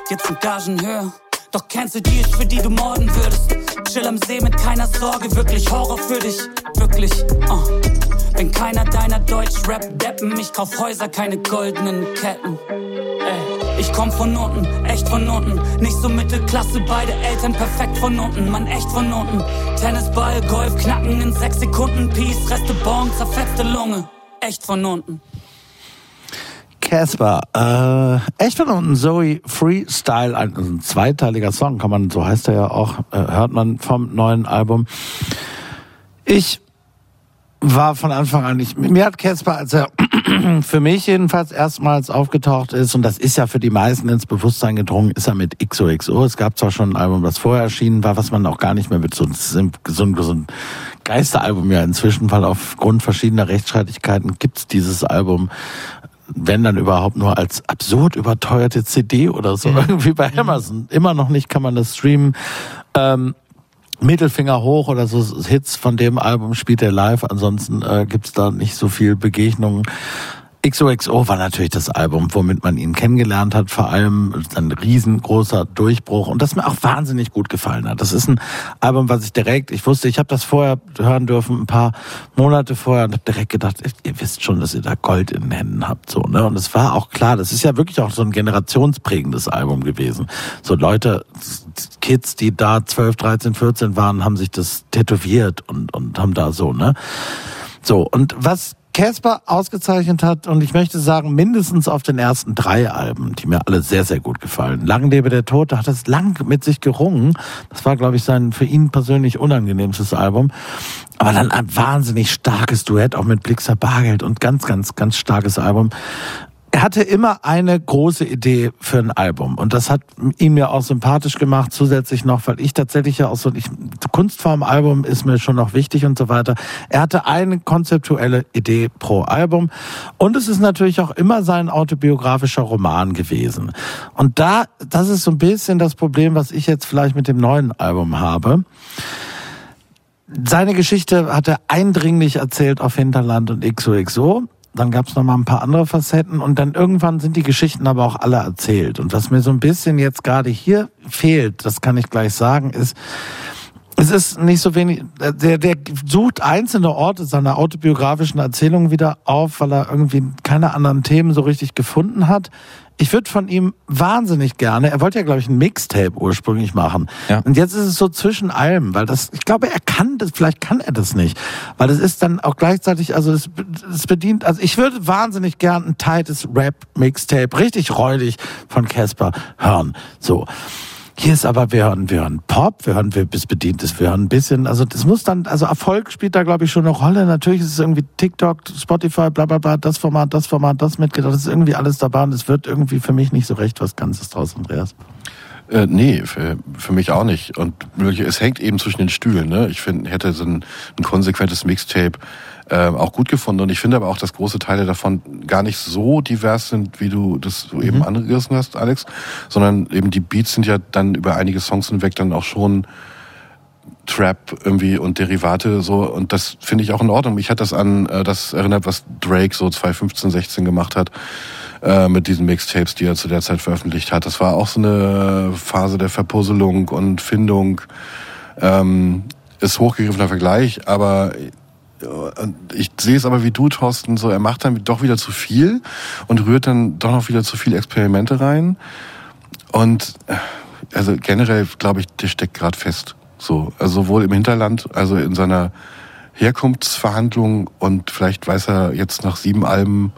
Jetzt sind Gagen höher. Doch kennst du die, für die du morden würdest? Chill am See mit keiner Sorge, wirklich Horror für dich. Wirklich, uh. Bin keiner deiner Deutsch-Rap-Deppen. Ich kauf Häuser, keine goldenen Ketten. Ey, ich komm von unten, echt von unten. Nicht so Mittelklasse, beide Eltern perfekt von unten. Mann, echt von unten. Tennisball, Golf, knacken in sechs Sekunden. Peace, Reste Bon, zerfetzte Lunge. Echt von unten. Casper, äh, echt von unten Zoe Freestyle, ein, ein zweiteiliger Song, kann man, so heißt er ja auch, äh, hört man vom neuen Album. Ich war von Anfang an nicht. Mir hat Casper, als er <clears throat> für mich jedenfalls erstmals aufgetaucht ist, und das ist ja für die meisten ins Bewusstsein gedrungen, ist er mit XOXO. Es gab zwar schon ein Album, das vorher erschienen war, was man auch gar nicht mehr mit so, so, so, so ein Geisteralbum ja inzwischen, weil aufgrund verschiedener Rechtsstreitigkeiten gibt's dieses Album wenn dann überhaupt nur als absurd überteuerte CD oder so, mhm. irgendwie bei Amazon. Immer noch nicht kann man das streamen. Ähm, Mittelfinger hoch oder so Hits von dem Album spielt er live. Ansonsten äh, gibt's da nicht so viel Begegnungen. XOXO war natürlich das Album, womit man ihn kennengelernt hat, vor allem ein riesengroßer Durchbruch und das mir auch wahnsinnig gut gefallen hat. Das ist ein Album, was ich direkt, ich wusste, ich habe das vorher hören dürfen, ein paar Monate vorher und habe direkt gedacht, ihr wisst schon, dass ihr da Gold in den Händen habt, so, ne? Und es war auch klar, das ist ja wirklich auch so ein generationsprägendes Album gewesen. So Leute, Kids, die da 12, 13, 14 waren, haben sich das tätowiert und, und haben da so, ne? So, und was Casper ausgezeichnet hat und ich möchte sagen, mindestens auf den ersten drei Alben, die mir alle sehr, sehr gut gefallen. Lang lebe der Tote hat es lang mit sich gerungen. Das war, glaube ich, sein für ihn persönlich unangenehmstes Album. Aber dann ein wahnsinnig starkes Duett, auch mit Blixer Bargeld und ganz, ganz, ganz starkes Album er hatte immer eine große Idee für ein Album und das hat ihm ja auch sympathisch gemacht, zusätzlich noch, weil ich tatsächlich ja auch so, ich, Kunstform-Album ist mir schon noch wichtig und so weiter. Er hatte eine konzeptuelle Idee pro Album und es ist natürlich auch immer sein autobiografischer Roman gewesen. Und da, das ist so ein bisschen das Problem, was ich jetzt vielleicht mit dem neuen Album habe. Seine Geschichte hat er eindringlich erzählt auf Hinterland und XOXO dann gab es noch mal ein paar andere Facetten und dann irgendwann sind die Geschichten aber auch alle erzählt. Und was mir so ein bisschen jetzt gerade hier fehlt, das kann ich gleich sagen, ist, es ist nicht so wenig, der, der sucht einzelne Orte seiner autobiografischen Erzählungen wieder auf, weil er irgendwie keine anderen Themen so richtig gefunden hat ich würde von ihm wahnsinnig gerne, er wollte ja, glaube ich, ein Mixtape ursprünglich machen. Ja. Und jetzt ist es so zwischen allem, weil das, ich glaube, er kann das, vielleicht kann er das nicht. Weil das ist dann auch gleichzeitig, also es, es bedient, also ich würde wahnsinnig gern ein tightes Rap-Mixtape, richtig räudig von Casper hören. So. Hier ist aber, wir hören, wir hören Pop, wir hören, wir bis bedientes, wir hören ein bisschen, also das muss dann, also Erfolg spielt da glaube ich schon eine Rolle. Natürlich ist es irgendwie TikTok, Spotify, bla bla bla, das Format, das Format, das mitgedacht, das ist irgendwie alles dabei und es wird irgendwie für mich nicht so recht was Ganzes draus, Andreas. Äh, nee, für, für mich auch nicht. Und es hängt eben zwischen den Stühlen. Ne? Ich finde, hätte so ein, ein konsequentes Mixtape äh, auch gut gefunden. Und ich finde aber auch, dass große Teile davon gar nicht so divers sind, wie du das so mhm. eben angerissen hast, Alex, sondern eben die Beats sind ja dann über einige Songs hinweg dann auch schon Trap irgendwie und Derivate so und das finde ich auch in Ordnung. Mich hat das an äh, das erinnert, was Drake so 2015, 16 gemacht hat äh, mit diesen Mixtapes, die er zu der Zeit veröffentlicht hat. Das war auch so eine Phase der Verpuzzelung und Findung. Ähm, ist hochgegriffener Vergleich, aber ich sehe es aber wie du, Thorsten, so er macht dann doch wieder zu viel und rührt dann doch noch wieder zu viel Experimente rein. Und also generell glaube ich, der steckt gerade fest. So, also sowohl im Hinterland, also in seiner Herkunftsverhandlung und vielleicht weiß er jetzt nach sieben Alben,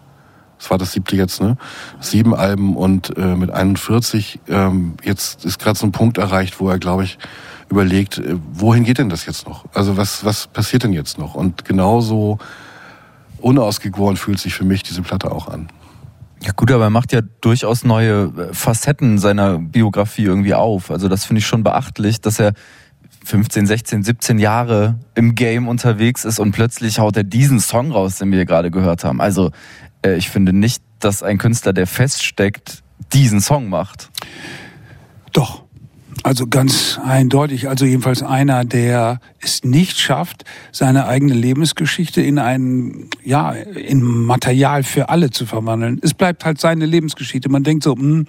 das war das siebte jetzt, ne? Sieben Alben und äh, mit 41, ähm, jetzt ist gerade so ein Punkt erreicht, wo er, glaube ich, überlegt, äh, wohin geht denn das jetzt noch? Also was, was passiert denn jetzt noch? Und genauso unausgegoren fühlt sich für mich diese Platte auch an. Ja gut, aber er macht ja durchaus neue äh, Facetten seiner Biografie irgendwie auf. Also das finde ich schon beachtlich, dass er 15, 16, 17 Jahre im Game unterwegs ist und plötzlich haut er diesen Song raus, den wir gerade gehört haben. Also äh, ich finde nicht, dass ein Künstler, der feststeckt, diesen Song macht. Doch. Also ganz eindeutig, also jedenfalls einer, der es nicht schafft, seine eigene Lebensgeschichte in ein, ja, in Material für alle zu verwandeln. Es bleibt halt seine Lebensgeschichte. Man denkt so, mh, hm,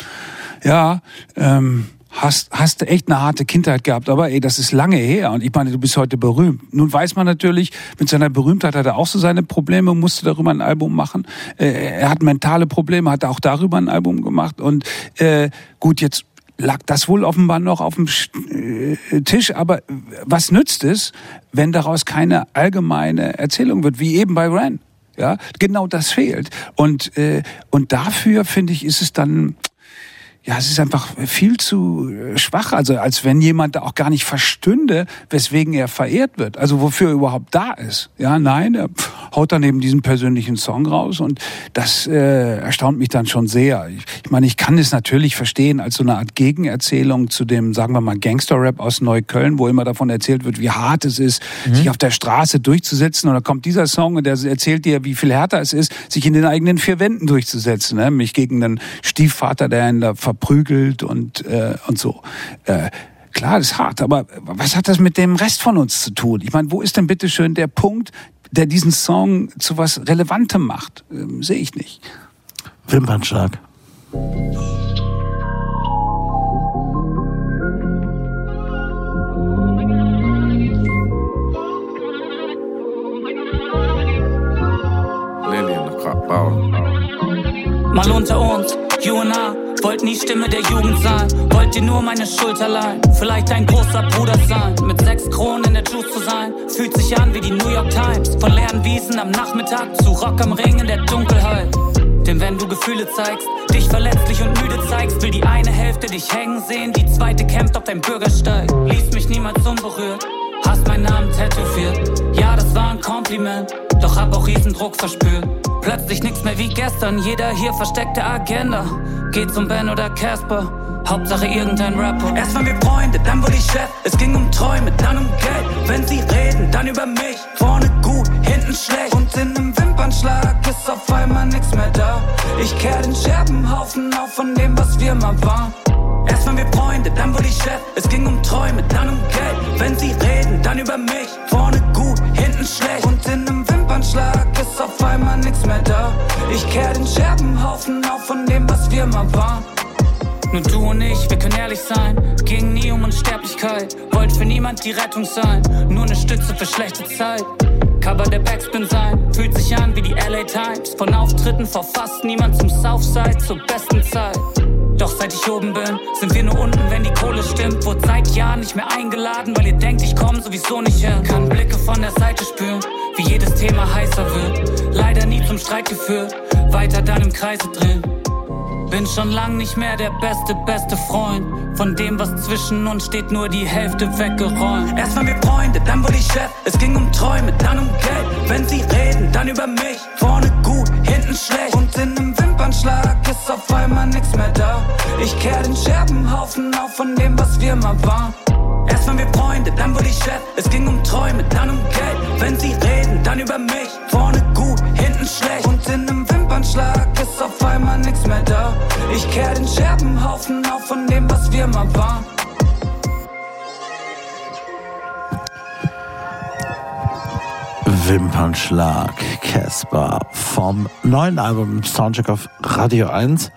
ja, ähm, hast, hast du echt eine harte Kindheit gehabt, aber ey, das ist lange her und ich meine, du bist heute berühmt. Nun weiß man natürlich, mit seiner Berühmtheit hat er auch so seine Probleme, musste darüber ein Album machen. Äh, er hat mentale Probleme, hat auch darüber ein Album gemacht und äh, gut, jetzt lag das wohl offenbar noch auf dem äh, Tisch. Aber was nützt es, wenn daraus keine allgemeine Erzählung wird, wie eben bei Ren? Ja, genau das fehlt. Und, äh, und dafür, finde ich, ist es dann ja, es ist einfach viel zu äh, schwach. Also als wenn jemand da auch gar nicht verstünde, weswegen er verehrt wird. Also wofür er überhaupt da ist. Ja, nein, er haut dann eben diesen persönlichen Song raus und das äh, erstaunt mich dann schon sehr. Ich, ich meine, ich kann es natürlich verstehen als so eine Art Gegenerzählung zu dem, sagen wir mal, Gangster-Rap aus Neukölln, wo immer davon erzählt wird, wie hart es ist, mhm. sich auf der Straße durchzusetzen. Und da kommt dieser Song und der erzählt dir, wie viel härter es ist, sich in den eigenen vier Wänden durchzusetzen. Ne? Mich gegen einen Stiefvater, der in der verprügelt und, äh, und so. Äh, klar, das ist hart, aber was hat das mit dem Rest von uns zu tun? Ich meine, wo ist denn bitte schön der Punkt, der diesen Song zu was Relevantem macht. Ähm, Sehe ich nicht. Wimpernschlag. Ball. Mal unter uns, you and I, wollt nie Stimme der Jugend sein. Wollt ihr nur meine Schulter leihen? Vielleicht ein großer Bruder sein. Mit sechs Kronen in der Juice zu sein, fühlt sich an wie die New York Times. Von leeren Wiesen am Nachmittag zu Rock am Ring in der Dunkelheit. Denn wenn du Gefühle zeigst, dich verletzlich und müde zeigst, will die eine Hälfte dich hängen sehen, die zweite kämpft auf deinem Bürgersteig. Lies mich niemals unberührt, hast meinen Namen tätowiert. Ja, das war ein Kompliment, doch hab auch Riesendruck verspürt. Plötzlich nix mehr wie gestern, jeder hier versteckte Agenda. Geht zum Ben oder Casper. Hauptsache irgendein Rapper. Erst waren wir Freunde, dann wurde ich Chef. Es ging um Träume, dann um Geld. Wenn sie reden, dann über mich. Vorne gut, hinten schlecht. Und in einem Wimpernschlag ist auf einmal nix mehr da. Ich kehr den Scherbenhaufen auf von dem, was wir mal waren. Erst waren wir Freunde, dann wurde ich Chef. Es ging um Träume, dann um Geld. Wenn sie reden, dann über mich. Vorne gut, hinten schlecht. Und in einem Wimpernschlag ist auf einmal nix mehr da. Ich kehr den Scherbenhaufen auf von dem, was wir mal waren. Nur du und ich, wir können ehrlich sein. Ging nie um Unsterblichkeit. Wollt für niemand die Rettung sein. Nur eine Stütze für schlechte Zeit. Cover der Backspin sein. Fühlt sich an wie die LA Times. Von Auftritten vor fast niemand zum Southside zur besten Zeit. Doch seit ich oben bin, sind wir nur unten, wenn die Kohle stimmt. Wurde seit Jahren nicht mehr eingeladen, weil ihr denkt, ich komm sowieso nicht hin. Kann Blicke von der Seite spüren, wie jedes Thema heißer wird. Leider nie zum Streit geführt, weiter dann im Kreise drehen. Bin schon lang nicht mehr der beste, beste Freund. Von dem, was zwischen uns steht, nur die Hälfte weggeräumt. Erst waren wir Freunde, dann wurde ich Chef. Es ging um Träume, dann um Geld. Wenn sie reden, dann über mich. Vorne gut, hinten schlecht. Und in einem Wimpernschlag ist auf einmal nix mehr da. Ich kehr den Scherbenhaufen auf von dem, was wir mal waren. Erst waren wir Freunde, dann wurde ich Chef. Es ging um Träume, dann um Geld. Wenn sie reden, dann über mich. Vorne gut, hinten schlecht. Und in einem Wimpernschlag ist auf einmal nix mehr da. Ich kehr den Scherbenhaufen auf von dem, was wir mal waren. Wimpernschlag, Casper vom neuen Album Soundcheck auf Radio 1.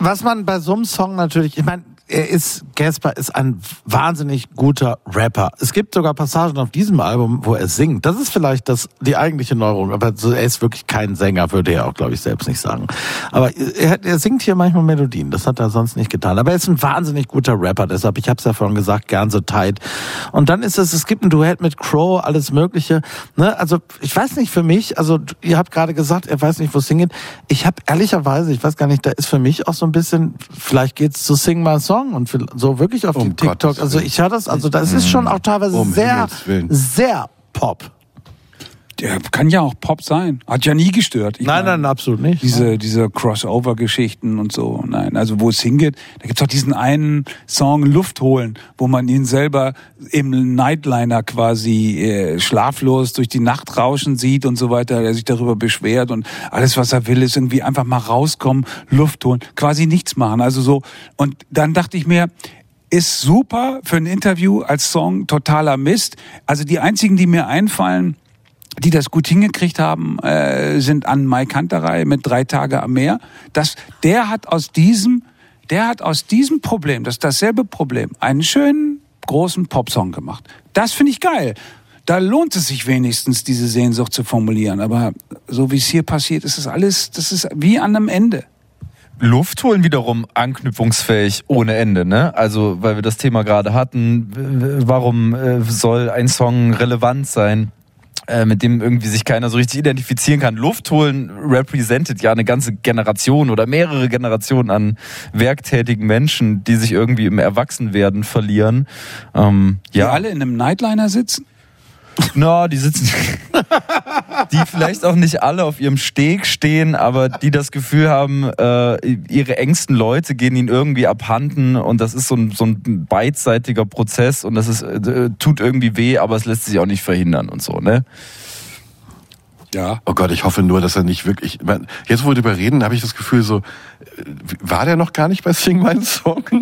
Was man bei so einem Song natürlich, ich meine, er ist, Casper ist ein wahnsinnig guter Rapper. Es gibt sogar Passagen auf diesem Album, wo er singt. Das ist vielleicht das, die eigentliche Neuerung, aber er ist wirklich kein Sänger, würde er auch, glaube ich, selbst nicht sagen. Aber er, er singt hier manchmal Melodien, das hat er sonst nicht getan. Aber er ist ein wahnsinnig guter Rapper, deshalb, ich habe es ja vorhin gesagt, gern so tight. Und dann ist es, es gibt ein Duett mit Crow, alles mögliche. Ne? Also ich weiß nicht, für mich, also ihr habt gerade gesagt, er weiß nicht, wo es hingeht. Ich habe ehrlicherweise, ich weiß gar nicht, da ist für mich auch so ein bisschen, vielleicht geht's zu Sing My Song und für, so wirklich auf Um dem TikTok. Also ich höre das, also das ist schon auch teilweise Um sehr, sehr Pop. Der kann ja auch Pop sein. Hat ja nie gestört. Ich Nein, meine, nein, absolut nicht. Diese, diese Crossover-Geschichten und so. Nein, also wo es hingeht, da gibt's auch diesen einen Song Luft holen, wo man ihn selber im Nightliner quasi äh, schlaflos durch die Nacht rauschen sieht und so weiter, der sich darüber beschwert und alles, was er will, ist irgendwie einfach mal rauskommen, Luft holen, quasi nichts machen. Also so. Und dann dachte ich mir, ist super für ein Interview als Song, totaler Mist. Also die einzigen, die mir einfallen, die das gut hingekriegt haben, äh, sind an Mai Kanterei mit drei Tage am Meer. Das, der hat aus diesem, der hat aus diesem Problem, das ist dasselbe Problem, einen schönen großen Popsong gemacht. Das finde ich geil. Da lohnt es sich wenigstens, diese Sehnsucht zu formulieren. Aber so wie es hier passiert, ist es alles, das ist wie an einem Ende. Luft holen wiederum anknüpfungsfähig ohne Ende, ne? Also, weil wir das Thema gerade hatten, warum äh, soll ein Song relevant sein? Äh, mit dem irgendwie sich keiner so richtig identifizieren kann. Luft holen representet ja eine ganze Generation oder mehrere Generationen an werktätigen Menschen, die sich irgendwie im Erwachsenwerden verlieren. Ähm, Die ja, alle in einem Nightliner sitzen? Na, die sitzen, <laughs> die vielleicht auch nicht alle auf ihrem Steg stehen, aber die das Gefühl haben, äh, ihre engsten Leute gehen ihnen irgendwie abhanden und das ist so ein, so ein beidseitiger Prozess und das ist, äh, tut irgendwie weh, aber es lässt sich auch nicht verhindern und so, ne? Ja. Oh Gott, ich hoffe nur, dass er nicht wirklich. ich mein, Jetzt, wo wir darüber reden, habe ich das Gefühl, so äh, war der noch gar nicht bei Sing My Song? Nee,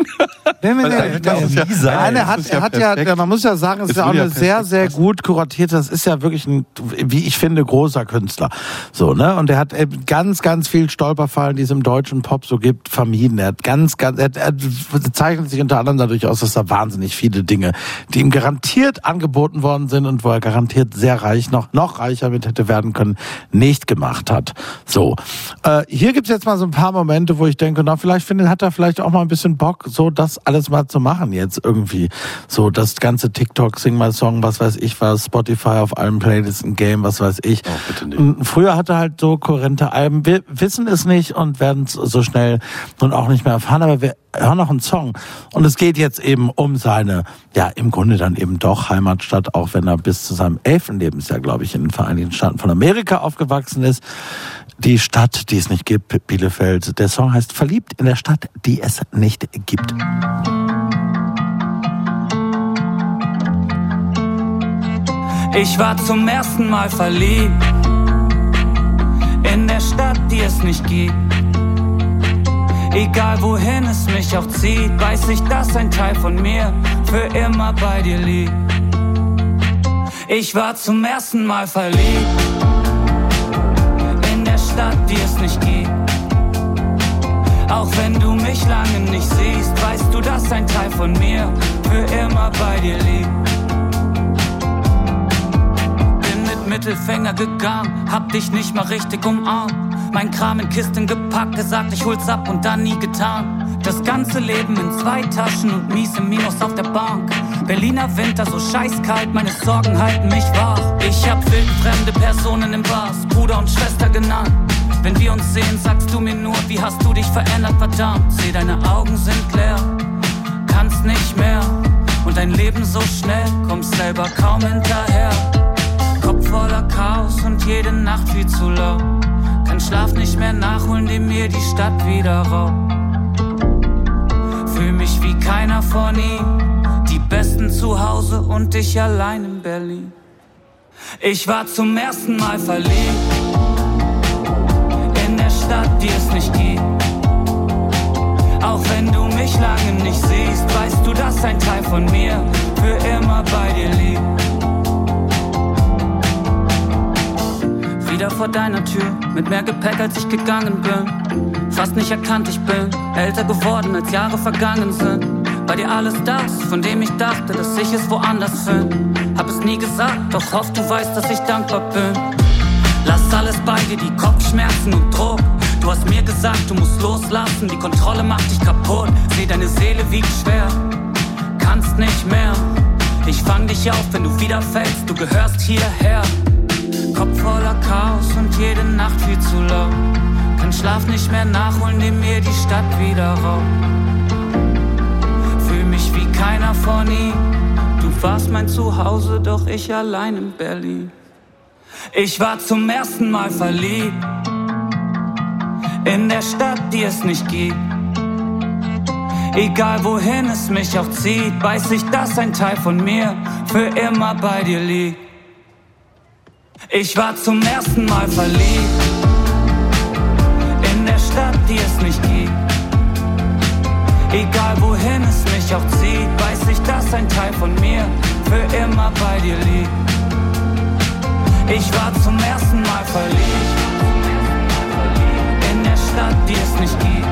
nee, Weil nee, eigentlich darf nee. es ja- Nein, er hat, ist er hat ja, man muss ja sagen, es ist Es ja auch eine sehr, sehr gut kuratierte, das ist ja wirklich ein, wie ich finde, großer Künstler. So, ne? Und er hat eben ganz, ganz viel Stolperfallen, die es im deutschen Pop so gibt, vermieden. Er hat ganz, ganz, er, er zeichnet sich unter anderem dadurch aus, dass er wahnsinnig viele Dinge, die ihm garantiert angeboten worden sind und wo er garantiert sehr reich, noch, noch reicher mit hätte werden können, nicht gemacht hat. So. Äh, hier gibt's jetzt mal so ein paar Momente, wo ich denke, na, vielleicht findet, hat er vielleicht auch mal ein bisschen Bock, so das alles mal zu machen jetzt irgendwie. So das ganze TikTok, Sing My Song, was weiß ich was, Spotify auf allen Playlists, ein Game, was weiß ich. Oh, bitte nicht. Und Früher hatte er halt so kohärente Alben. Wir wissen es nicht und werden es so schnell nun auch nicht mehr erfahren, aber wir hören noch einen Song. Und es geht jetzt eben um seine, ja, im Grunde dann eben doch Heimatstadt, auch wenn er bis zu seinem elften Lebensjahr, glaube ich, in den Vereinigten Staaten von Amerika aufgewachsen ist. Die Stadt, die es nicht gibt, Bielefeld. Der Song heißt Verliebt in der Stadt, die es nicht gibt. Ich war zum ersten Mal verliebt in der Stadt, die es nicht gibt. Egal wohin es mich auch zieht, weiß ich, dass ein Teil von mir für immer bei dir liegt. Ich war zum ersten Mal verliebt Stadt, die es nicht gibt. Auch wenn du mich lange nicht siehst, weißt du, dass ein Teil von mir für immer bei dir liegt. Mittelfinger gegangen, hab dich nicht mal richtig umarmt. Mein Kram in Kisten gepackt, gesagt, ich hol's ab und dann nie getan. Das ganze Leben in zwei Taschen und mies im Minus auf der Bank. Berliner Winter so scheißkalt, meine Sorgen halten mich wach. Ich hab wildfremde Personen im Bars, Bruder und Schwester genannt. Wenn wir uns sehen, sagst du mir nur, wie hast du dich verändert, verdammt. Seh, deine Augen sind leer, kannst nicht mehr. Und dein Leben so schnell, kommst selber kaum hinterher. Voller Chaos und jede Nacht viel zu laut. Kann Schlaf nicht mehr nachholen, dem mir die Stadt wieder raubt. Fühl mich wie keiner von ihm, die Besten zu Hause und ich allein in Berlin. Ich war zum ersten Mal verliebt in der Stadt, die es nicht gibt. Auch wenn du mich lange nicht siehst, weißt du, dass ein Teil von mir für immer bei dir liegt. Wieder vor deiner Tür, mit mehr Gepäck als ich gegangen bin. Fast nicht erkannt, ich bin älter geworden, als Jahre vergangen sind. Bei dir alles das, von dem ich dachte, dass ich es woanders finde. Hab es nie gesagt, doch hoff, du weißt, dass ich dankbar bin. Lass alles bei dir, die Kopfschmerzen und Druck. Du hast mir gesagt, du musst loslassen, die Kontrolle macht dich kaputt. Seh, deine Seele wiegt schwer, kannst nicht mehr. Ich fang dich auf, wenn du wieder fällst, du gehörst hierher. Kopf voller Chaos und jede Nacht viel zu laut. Kann Schlaf nicht mehr nachholen, dem mir die Stadt wieder raubt. Fühl mich wie keiner von ihm. Du warst mein Zuhause, doch ich allein in Berlin. Ich war zum ersten Mal verliebt in der Stadt, die es nicht gibt. Egal wohin es mich auch zieht, weiß ich, dass ein Teil von mir für immer bei dir liegt. Ich war zum ersten Mal verliebt in der Stadt, die es nicht gibt. Egal wohin es mich auch zieht, weiß ich, dass ein Teil von mir für immer bei dir liegt. Ich war zum ersten Mal verliebt in der Stadt, die es nicht gibt.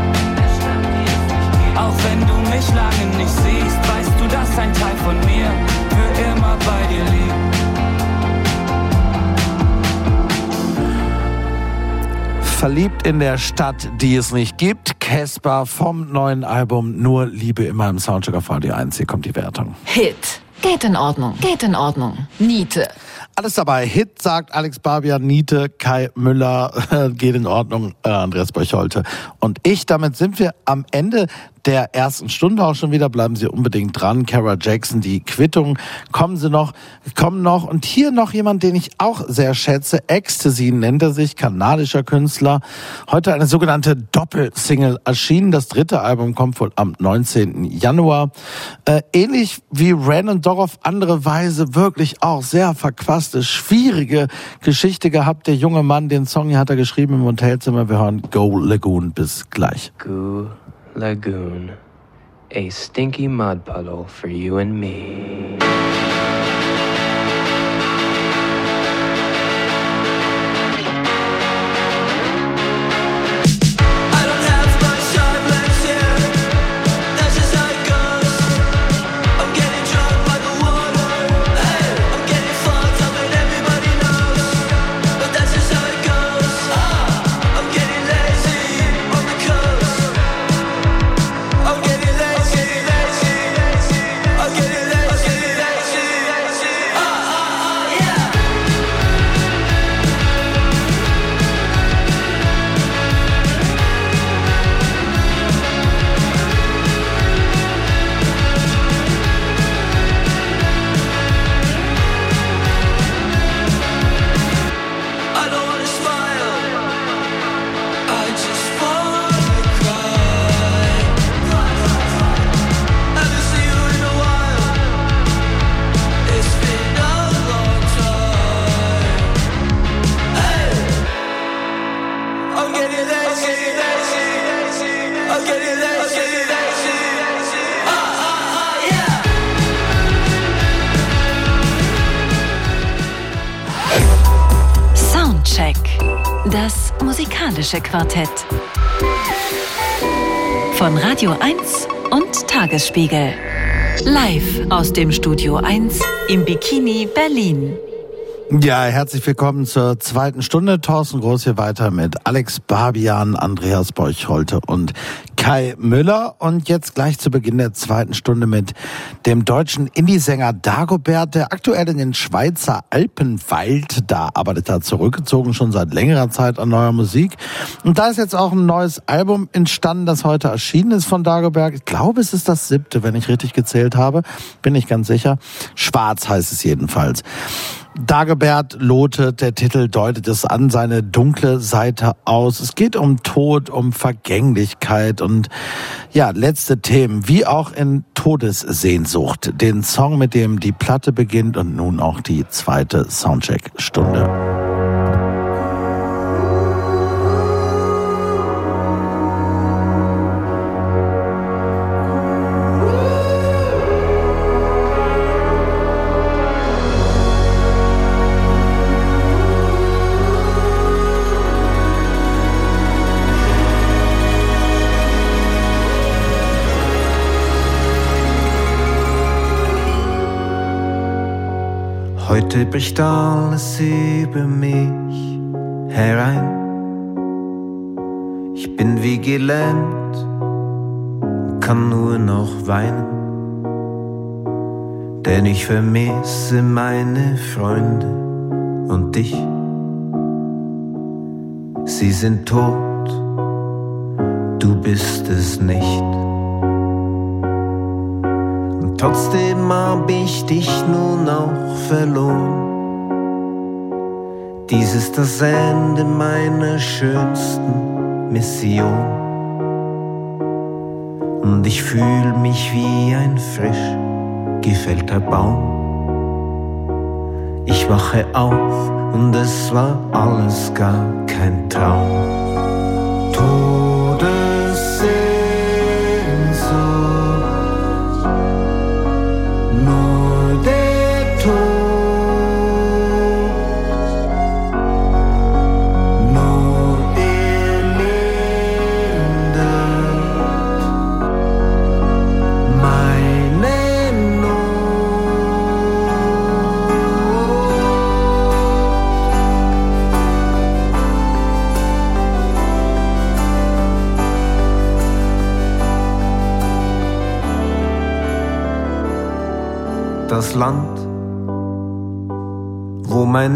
Auch wenn du mich lange nicht siehst, weißt du, dass ein Teil von mir für immer bei dir liegt. Verliebt in der Stadt, die es nicht gibt. Casper vom neuen Album Nur Liebe immer im Soundcheck auf Radio 1. Hier kommt die Wertung. Hit. Geht in Ordnung. Geht in Ordnung. Niete. Alles dabei. Hit sagt Alex Barbian, Niete, Kai Müller, <laughs> geht in Ordnung, äh, Andreas Beucholte. Und ich, damit sind wir am Ende der ersten Stunde auch schon wieder. Bleiben Sie unbedingt dran. Kara Jackson, die Quittung. Kommen Sie noch, kommen noch. Und hier noch jemand, den ich auch sehr schätze. Ecstasy nennt er sich, kanadischer Künstler. Heute eine sogenannte Doppelsingle erschienen. Das dritte Album kommt wohl am 19. Januar. Äh, ähnlich wie Ren und Dog auf andere Weise wirklich auch sehr verquaste, schwierige Geschichte gehabt. Der junge Mann, den Song hier hat er geschrieben im Hotelzimmer. Wir hören Go Lagoon. Bis gleich. Goo Lagoon, a stinky mud puddle for you and me. Musikalische Quartett. Von Radio 1 und Tagesspiegel. Live aus dem Studio 1 im Bikini Berlin. Ja, herzlich willkommen zur zweiten Stunde. Thorsten Groß hier weiter mit Alex Barbian, Andreas Borchholte und Kai Müller. Und jetzt gleich zu Beginn der zweiten Stunde mit dem deutschen Indie-Sänger Dagobert, der aktuell in den Schweizer Alpen weilt. Da arbeitet er zurückgezogen schon seit längerer Zeit an neuer Musik. Und da ist jetzt auch ein neues Album entstanden, das heute erschienen ist von Dagobert. Ich glaube, es ist das siebte, wenn ich richtig gezählt habe. Bin ich ganz sicher. Schwarz heißt es jedenfalls. Dagobert lotet, der Titel deutet es an, seine dunkle Seite aus. Es geht um Tod, um Vergänglichkeit und ja, letzte Themen, wie auch in Todessehnsucht. Den Song, mit dem die Platte beginnt und nun auch die zweite Soundcheck-Stunde. Bricht alles über mich herein. Ich bin wie gelähmt, kann nur noch weinen. Denn ich vermisse meine Freunde und dich. Sie sind tot, du bist es nicht. Trotzdem hab ich dich nun auch verloren. Dies ist das Ende meiner schönsten Mission. Und ich fühl mich wie ein frisch gefällter Baum. Ich wache auf und es war alles gar kein Traum. Todessehnsucht,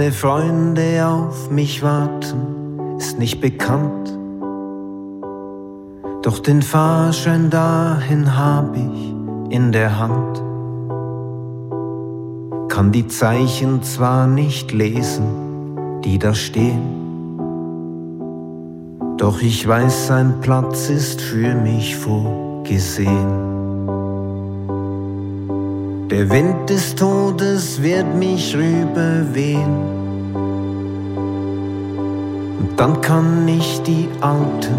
meine Freunde auf mich warten, ist nicht bekannt. Doch den Fahrschein dahin hab ich in der Hand. Kann die Zeichen zwar nicht lesen, die da stehen. Doch ich weiß, ein Platz ist für mich vorgesehen. Der Wind des Todes wird mich rüberwehen. Und dann kann ich die Alten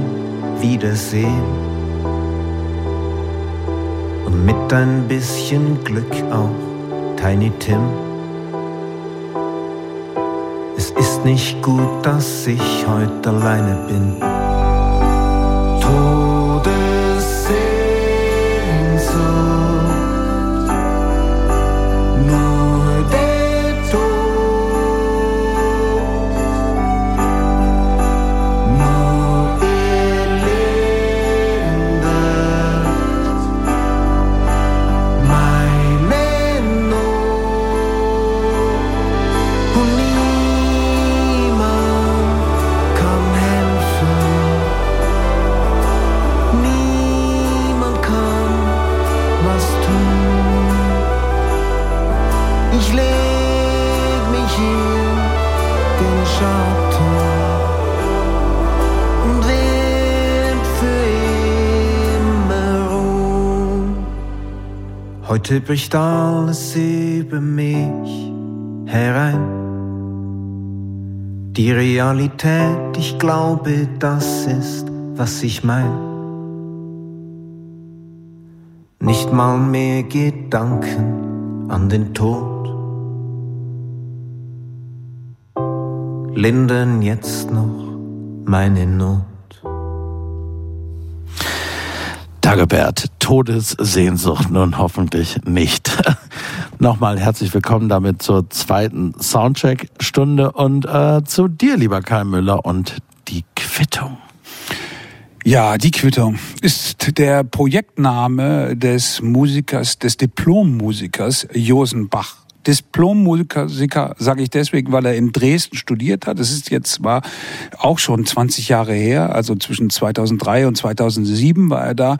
wiedersehen. Und mit ein bisschen Glück auch Tiny Tim. Es ist nicht gut, dass ich heute alleine bin. Todessehnsucht. Heute bricht alles über mich herein. Die Realität, ich glaube, das ist, was ich mein. Nicht mal mehr Gedanken an den Tod. Lindern jetzt noch meine Not. Dagobert, Todessehnsucht nun hoffentlich nicht. <laughs> Nochmal herzlich willkommen damit zur zweiten Soundcheck-Stunde und äh, zu dir, lieber Kai Müller, und die Quittung. Ja, die Quittung ist der Projektname des Musikers, des Diplommusikers Josen Bach. Diplommusiker sage ich deswegen, weil er in Dresden studiert hat. Das ist jetzt zwar auch schon 20 Jahre her, also zwischen 2003 und 2007 war er da.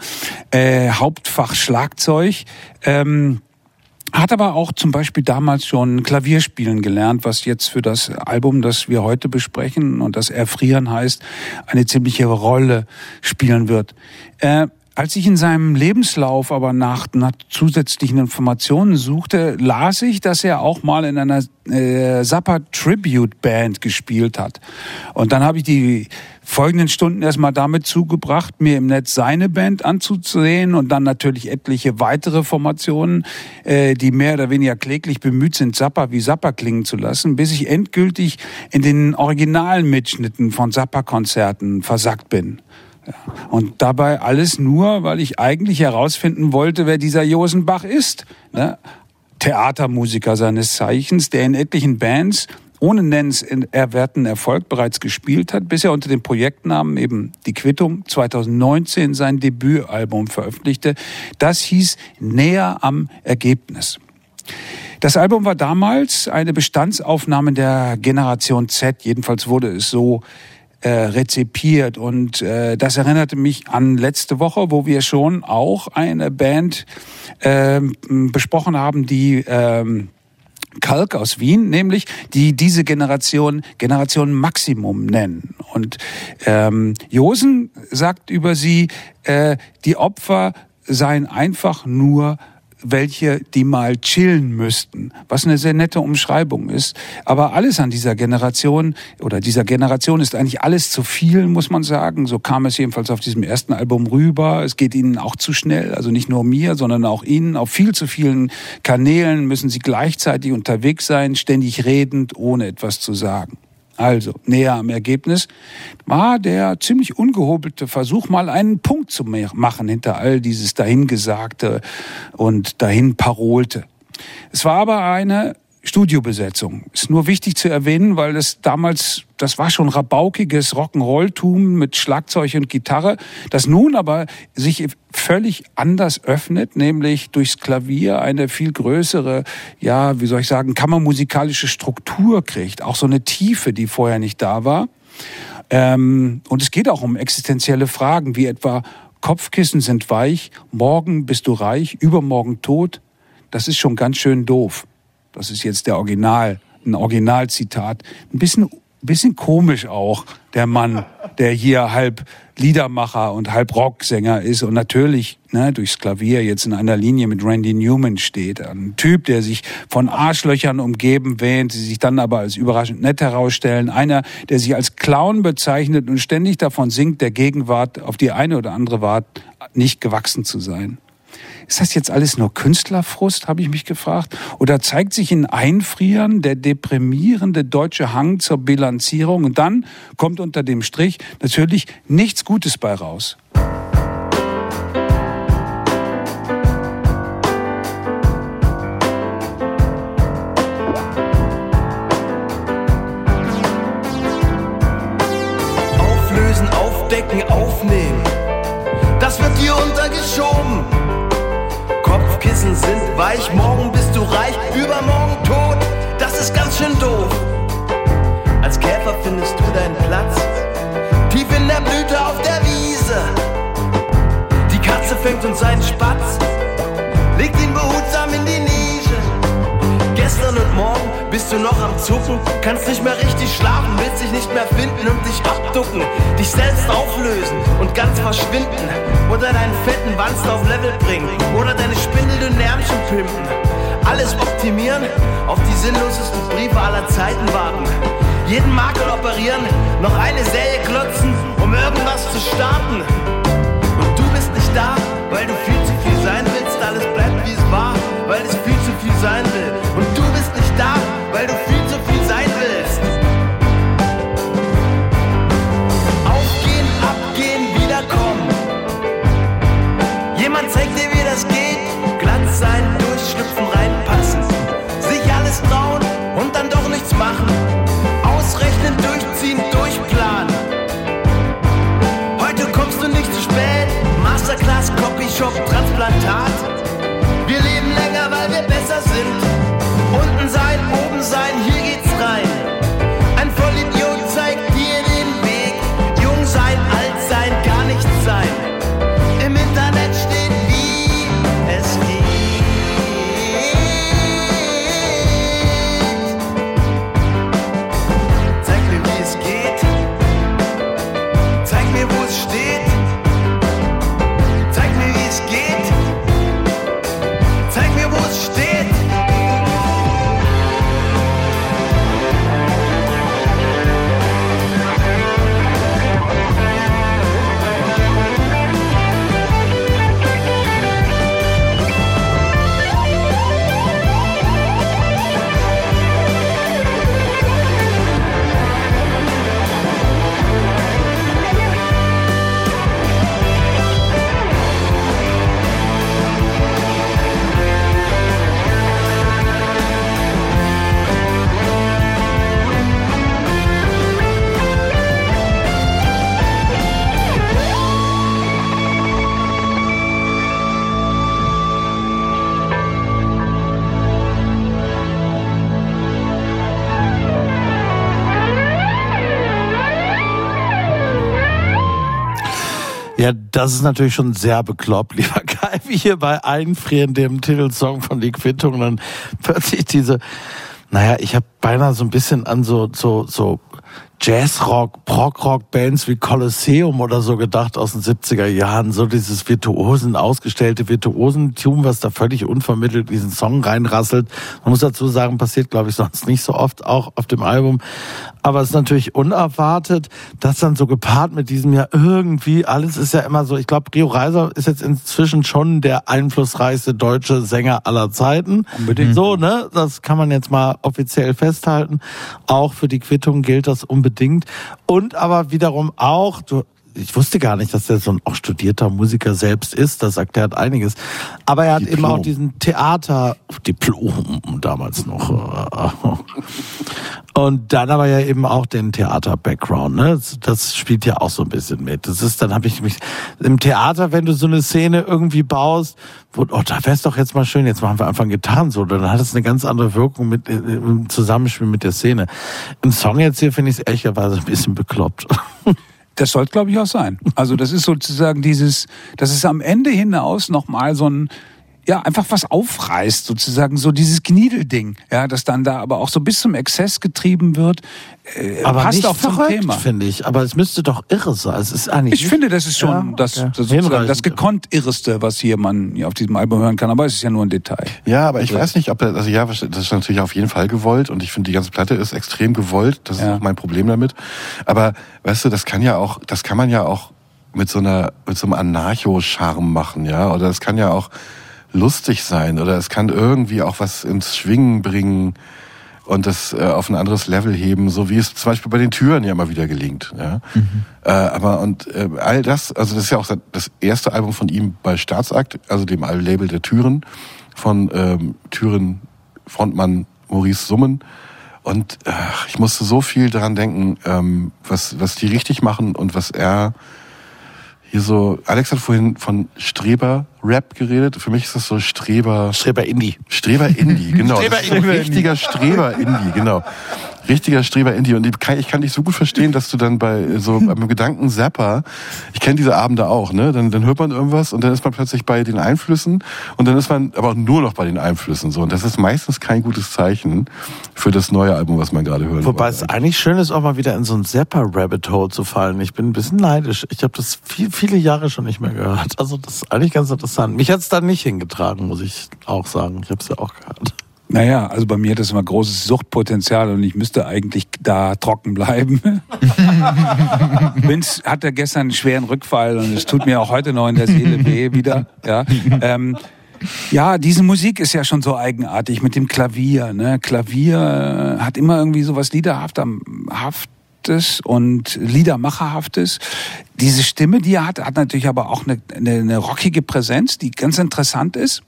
Äh, Hauptfach Schlagzeug. Ähm, hat aber auch zum Beispiel damals schon Klavierspielen gelernt, was jetzt für das Album, das wir heute besprechen und das Erfrieren heißt, eine ziemliche Rolle spielen wird. Äh, als ich in seinem Lebenslauf aber nach, nach zusätzlichen Informationen suchte, las ich, dass er auch mal in einer äh, Zappa Tribute Band gespielt hat. Und dann habe ich die folgenden Stunden erstmal damit zugebracht, mir im Netz seine Band anzusehen und dann natürlich etliche weitere Formationen, äh, die mehr oder weniger kläglich bemüht sind, Zappa wie Zappa klingen zu lassen, bis ich endgültig in den originalen Mitschnitten von Zappa-Konzerten versackt bin. Und dabei alles nur, weil ich eigentlich herausfinden wollte, wer dieser Josenbach ist. Ne? Theatermusiker seines Zeichens, der in etlichen Bands ohne nennenswerten Erfolg bereits gespielt hat, bis er unter dem Projektnamen eben Die Quittung 2019 sein Debütalbum veröffentlichte. Das hieß Näher am Ergebnis. Das Album war damals eine Bestandsaufnahme der Generation Z, jedenfalls wurde es so äh, rezipiert. Und äh, das erinnerte mich an letzte Woche, wo wir schon auch eine Band äh, besprochen haben, die äh, Kalk aus Wien, nämlich die diese Generation Generation Maximum nennen. Und ähm, Josen sagt über sie, äh, die Opfer seien einfach nur welche, die mal chillen müssten, was eine sehr nette Umschreibung ist. Aber alles an dieser Generation oder dieser Generation ist eigentlich alles zu viel, muss man sagen. So kam es jedenfalls auf diesem ersten Album rüber. Es geht ihnen auch zu schnell, also nicht nur mir, sondern auch ihnen. Auf viel zu vielen Kanälen müssen sie gleichzeitig unterwegs sein, ständig redend, ohne etwas zu sagen. Also, näher am Ergebnis war der ziemlich ungehobelte Versuch, mal einen Punkt zu machen hinter all dieses dahingesagte und dahin parolte. Es war aber eine Studiobesetzung. Ist nur wichtig zu erwähnen, weil es damals, das war schon rabaukiges Rock'n'Roll-Tum mit Schlagzeug und Gitarre, das nun aber sich völlig anders öffnet, nämlich durchs Klavier eine viel größere, ja, wie soll ich sagen, kammermusikalische Struktur kriegt, auch so eine Tiefe, die vorher nicht da war. Ähm, und es geht auch um existenzielle Fragen, wie etwa Kopfkissen sind weich, morgen bist du reich, übermorgen tot. Das ist schon ganz schön doof. Das ist jetzt der Original, ein Originalzitat. Ein bisschen, bisschen komisch auch, der Mann, der hier halb Liedermacher und halb Rocksänger ist und natürlich ne, durchs Klavier jetzt in einer Linie mit Randy Newman steht. Ein Typ, der sich von Arschlöchern umgeben wähnt, die sich dann aber als überraschend nett herausstellen. Einer, der sich als Clown bezeichnet und ständig davon singt, der Gegenwart auf die eine oder andere Art nicht gewachsen zu sein. Ist das jetzt alles nur Künstlerfrust, habe ich mich gefragt? Oder zeigt sich in Einfrieren der deprimierende deutsche Hang zur Bilanzierung? Und dann kommt unter dem Strich natürlich nichts Gutes bei raus. Auflösen, aufdecken, aufnehmen. Kopfkissen sind weich, morgen bist du reich, übermorgen tot. Das ist ganz schön doof. Als Käfer findest du deinen Platz, tief in der Blüte auf der Wiese. Die Katze fängt uns einen Spatz, legt ihn behutsam in die morgen bist du noch am Zucken, kannst nicht mehr richtig schlafen, willst dich nicht mehr finden und dich abducken, dich selbst auflösen und ganz verschwinden oder deinen fetten Wanst auf Level bringen oder deine spindelnden Ärmchen pimpen. Alles optimieren, auf die sinnlosesten Briefe aller Zeiten warten. Jeden Makel operieren, noch eine Serie klotzen, um irgendwas zu starten. Und du bist nicht da, weil du viel zu viel sein willst, alles bleibt wie es war, weil es viel zu viel sein will. Copyshop, Transplantat. Das ist natürlich schon sehr bekloppt, lieber <laughs> Kai, wie hier bei Einfrieren, dem Titelsong von Die Quittung, dann plötzlich diese, naja, ich habe beinahe so ein bisschen an so, so, so Jazzrock, Prog-Rock-Bands wie Colosseum oder so gedacht aus den 70er Jahren. So dieses Virtuosen, ausgestellte Virtuosentum, was da völlig unvermittelt diesen Song reinrasselt. Man muss dazu sagen, passiert, glaube ich, sonst nicht so oft auch auf dem Album. Aber es ist natürlich unerwartet, dass dann so gepaart mit diesem ja irgendwie, alles ist ja immer so, ich glaube, Rio Reiser ist jetzt inzwischen schon der einflussreichste deutsche Sänger aller Zeiten. Unbedingt. So, ne? Das kann man jetzt mal offiziell festhalten. Auch für die Quittung gilt das unbedingt. Und aber wiederum auch, du, ich wusste gar nicht, dass er so ein auch studierter Musiker selbst ist. Das erklärt einiges. Aber er hat Diplom. eben auch diesen Theater, Diplom damals noch. Und dann aber ja eben auch den Theater-Background. Ne? Das, das spielt ja auch so ein bisschen mit. Das ist, dann habe ich mich im Theater, wenn du so eine Szene irgendwie baust, wo, oh, da wär's doch jetzt mal schön. Jetzt machen wir einfach getan so. Dann hat es eine ganz andere Wirkung mit äh, im Zusammenspiel mit der Szene. Im Song jetzt hier finde ich es ehrlicherweise ein bisschen bekloppt. <laughs> Das sollte, glaube ich, auch sein. Also das ist sozusagen dieses, das ist am Ende hinaus nochmal so ein, ja, einfach was aufreißt, sozusagen, so dieses Gniedelding, ja, das dann da aber auch so bis zum Exzess getrieben wird, äh, Aber passt nicht auch zum verrückt, Thema. finde ich. Aber es müsste doch irre sein. Es ist eigentlich Ich finde, das ist schon Ja, das, okay. das, das gekonnt Irreste, was hier man hier auf diesem Album hören kann. Aber es ist ja nur ein Detail. Ja, aber ich weiß nicht, ob das, also ja, das ist natürlich auf jeden Fall gewollt und ich finde, die ganze Platte ist extrem gewollt. Das ist auch mein Problem damit. Aber weißt du, das kann ja auch, das kann man ja auch mit so einer, mit so einem Anarcho-Charme machen, ja. Oder es kann ja auch lustig sein oder es kann irgendwie auch was ins Schwingen bringen und das äh, auf ein anderes Level heben, so wie es zum Beispiel bei den Türen ja immer wieder gelingt. Ja? Äh, aber und äh, all das, also das ist ja auch das erste Album von ihm bei Staatsakt, also dem Label der Türen von ähm, Türen Frontmann Maurice Summen. Und äh, ich musste so viel daran denken, ähm, was, was die richtig machen und was er hier so, Alex hat vorhin von Streber-Rap geredet. Für mich ist das so Streber... Streber-Indie. Streber-Indie, genau. Streber Indie. <laughs> richtiger Streber-Indie, genau. Richtiger Streber-Indie. Und ich kann, ich kann dich so gut verstehen, dass du dann bei so <laughs> beim Gedanken Zapper, ich kenne diese Abende auch, ne? Dann, dann hört man irgendwas und dann ist man plötzlich bei den Einflüssen und dann ist man aber auch nur noch bei den Einflüssen. So. Und das ist meistens kein gutes Zeichen für das neue Album, was man gerade hören Wobei es eigentlich schön ist, auch mal wieder in so ein Zapper-Rabbit-Hole zu fallen. Ich bin ein bisschen neidisch. Ich habe das viel, viele Jahre schon nicht mehr gehört. Also das ist eigentlich ganz interessant. Mich hat es da nicht hingetragen, muss ich auch sagen. Ich habe es ja auch gehört. Naja, also bei mir hat das immer großes Suchtpotenzial und ich müsste eigentlich da trocken bleiben. <laughs> Vince hatte gestern einen schweren Rückfall und es tut mir auch heute noch in der Seele weh wieder. Ja, ähm, ja diese Musik ist ja schon so eigenartig mit dem Klavier. Ne? Klavier äh, hat immer irgendwie so was Liederhaftes und Liedermacherhaftes. Diese Stimme, die er hat, hat natürlich aber auch eine, eine, eine rockige Präsenz, die ganz interessant ist.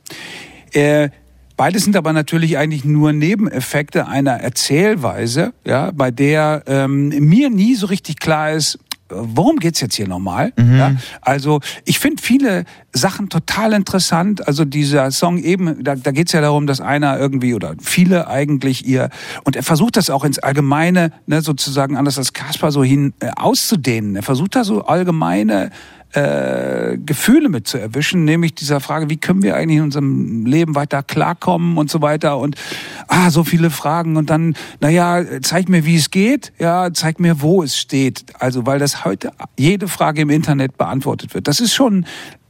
Äh, Beides sind aber natürlich eigentlich nur Nebeneffekte einer Erzählweise, ja, bei der ähm, mir nie so richtig klar ist, worum geht's jetzt hier nochmal? Ja, also ich finde viele Sachen total interessant. Also dieser Song eben, da, da geht's ja darum, dass einer irgendwie oder viele eigentlich ihr und er versucht das auch ins Allgemeine, ne, sozusagen anders als Kasper so hin äh, auszudehnen. Er versucht da so allgemeine äh, Gefühle mit zu erwischen, nämlich dieser Frage, wie können wir eigentlich in unserem Leben weiter klarkommen und so weiter und ah, so viele Fragen und dann, naja, zeig mir, wie es geht, ja, zeig mir, wo es steht. Also, weil das heute jede Frage im Internet beantwortet wird. Das ist schon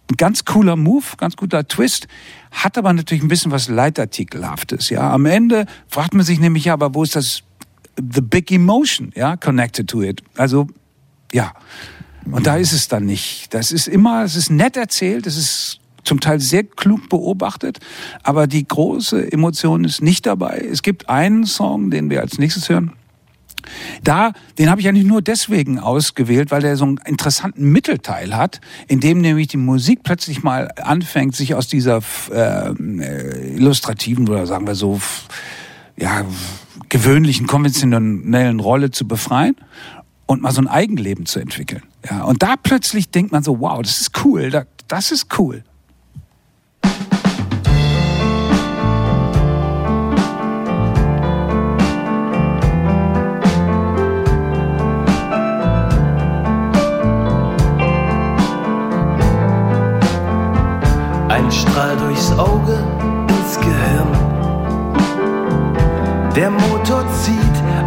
ein ganz cooler Move, ganz guter Twist, hat aber natürlich ein bisschen was Leitartikelhaftes, ja. Am Ende fragt man sich nämlich, ja, aber wo ist das the big emotion, ja, connected to it? Also, ja. Und da ist es dann nicht. Das ist immer, es ist nett erzählt, es ist zum Teil sehr klug beobachtet, aber die große Emotion ist nicht dabei. Es gibt einen Song, den wir als nächstes hören. Da, den habe ich eigentlich nur deswegen ausgewählt, weil der so einen interessanten Mittelteil hat, in dem nämlich die Musik plötzlich mal anfängt, sich aus dieser äh, äh, illustrativen oder sagen wir so ja, gewöhnlichen, konventionellen Rolle zu befreien und mal so ein Eigenleben zu entwickeln. Ja, und da plötzlich denkt man so, wow, das ist cool, da, das ist cool. Ein Strahl durchs Auge ins Gehirn. Der Motor zieht,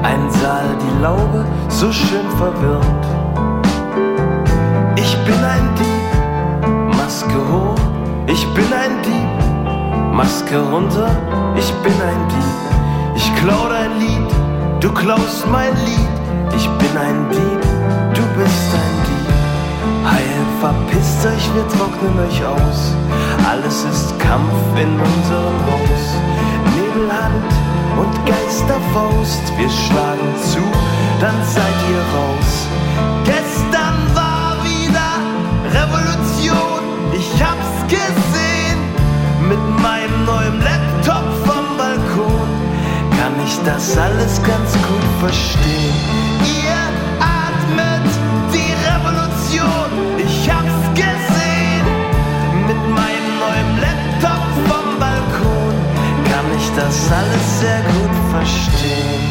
ein Saal die Laube, so schön verwirrt. Ich bin ein Dieb, Maske hoch, ich bin ein Dieb, Maske runter, ich bin ein Dieb. Ich klau dein Lied, du klaust mein Lied, ich bin ein Dieb, du bist ein Dieb. Heil, verpisst euch, wir trocknen euch aus. Alles ist Kampf in unserem Haus. Nebelhand und Geisterfaust, wir schlagen zu, dann seid ihr raus. Gestern Mit meinem neuen Laptop vom Balkon kann ich das alles ganz gut verstehen. Ihr atmet die Revolution, ich hab's gesehen. Mit meinem neuen Laptop vom Balkon kann ich das alles sehr gut verstehen.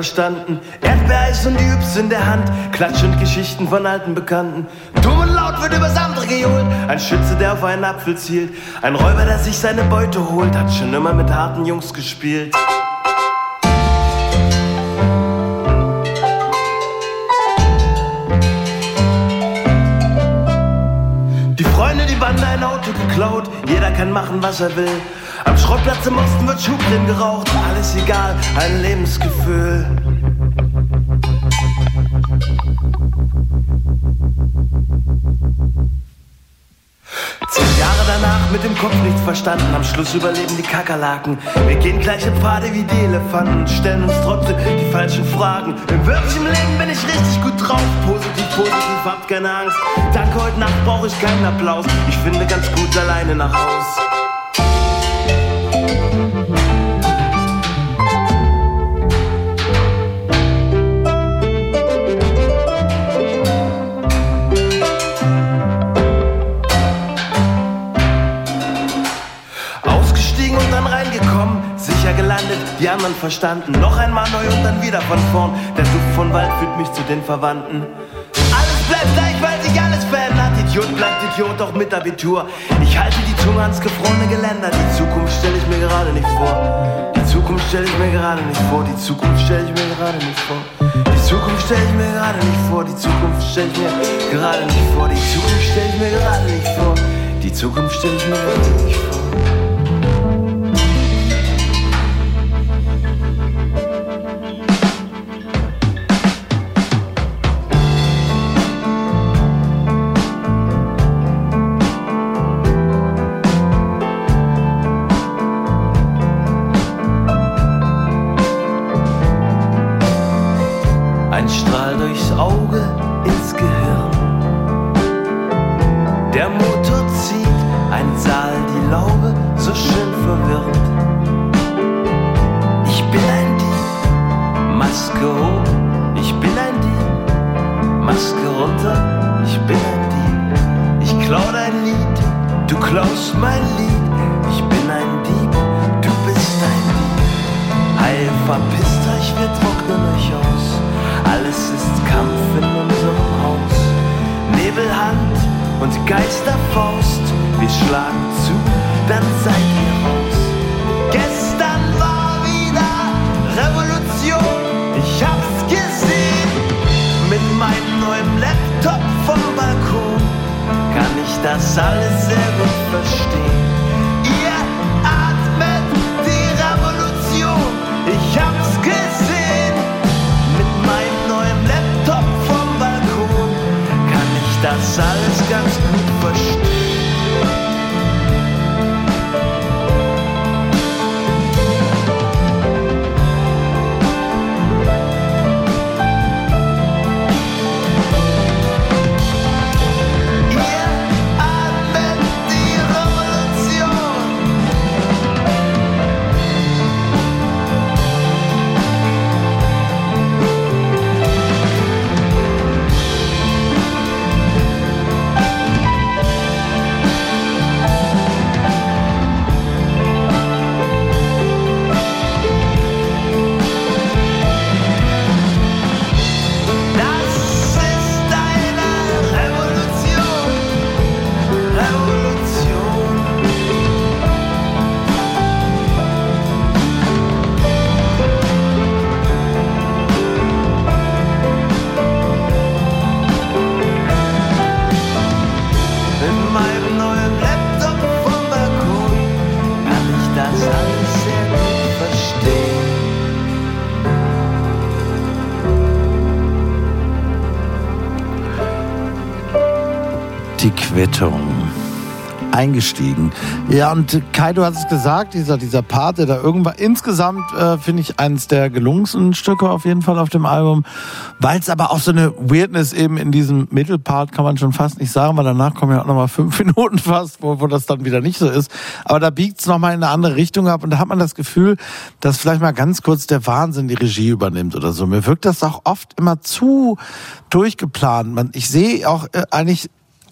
Verstanden. Erdbeereis und die Yps in der Hand, Klatsch und Geschichten von alten Bekannten. Dumm und laut wird übers andere gejohlt, ein Schütze, der auf einen Apfel zielt. Ein Räuber, der sich seine Beute holt, hat schon immer mit harten Jungs gespielt. Die Freunde, die Bande ein Auto geklaut, jeder kann machen, was er will. Am Schrottplatz im Osten wird Schubdrin geraucht, alles egal, ein Lebensgefühl. Zehn Jahre danach mit dem Kopf nichts verstanden, am Schluss überleben die Kakerlaken. Wir gehen gleiche Pfade wie die Elefanten, stellen uns trotzdem die falschen Fragen. Im wirklichen Leben bin ich richtig gut drauf, positiv, positiv, habt keine Angst. Danke, heute Nacht brauche ich keinen Applaus, ich finde ganz gut alleine nach Haus. Verstanden. Noch einmal neu und dann wieder von vorn. Der Duft von Wald führt mich zu den Verwandten. Alles bleibt gleich, weil sich alles verändert. Idiot bleibt Idiot, auch mit Abitur. Ich halte die Zunge ans gefrorene Geländer. Die Zukunft stelle ich mir gerade nicht vor. Die Zukunft stelle ich mir gerade nicht vor. Die Zukunft stelle ich mir gerade nicht vor. Die Zukunft stelle ich mir gerade nicht vor. Die Zukunft stelle ich mir gerade nicht vor. Die Zukunft stelle ich mir gerade nicht vor. Die Zukunft stelle ich mir gerade nicht vor. Quittung. Eingestiegen. Ja, und Kai, du hast es gesagt, dieser, dieser Part, der da irgendwann, insgesamt äh, finde ich eins der gelungensten Stücke auf jeden Fall auf dem Album, weil es aber auch so eine Weirdness eben in diesem Mittelpart kann man schon fast nicht sagen, weil danach kommen ja auch nochmal fünf <laughs> Minuten fast, wo, wo das dann wieder nicht so ist. Aber da biegt es nochmal in eine andere Richtung ab und da hat man das Gefühl, dass vielleicht mal ganz kurz der Wahnsinn die Regie übernimmt oder so. Mir wirkt das auch oft immer zu durchgeplant. Man, ich sehe auch äh, eigentlich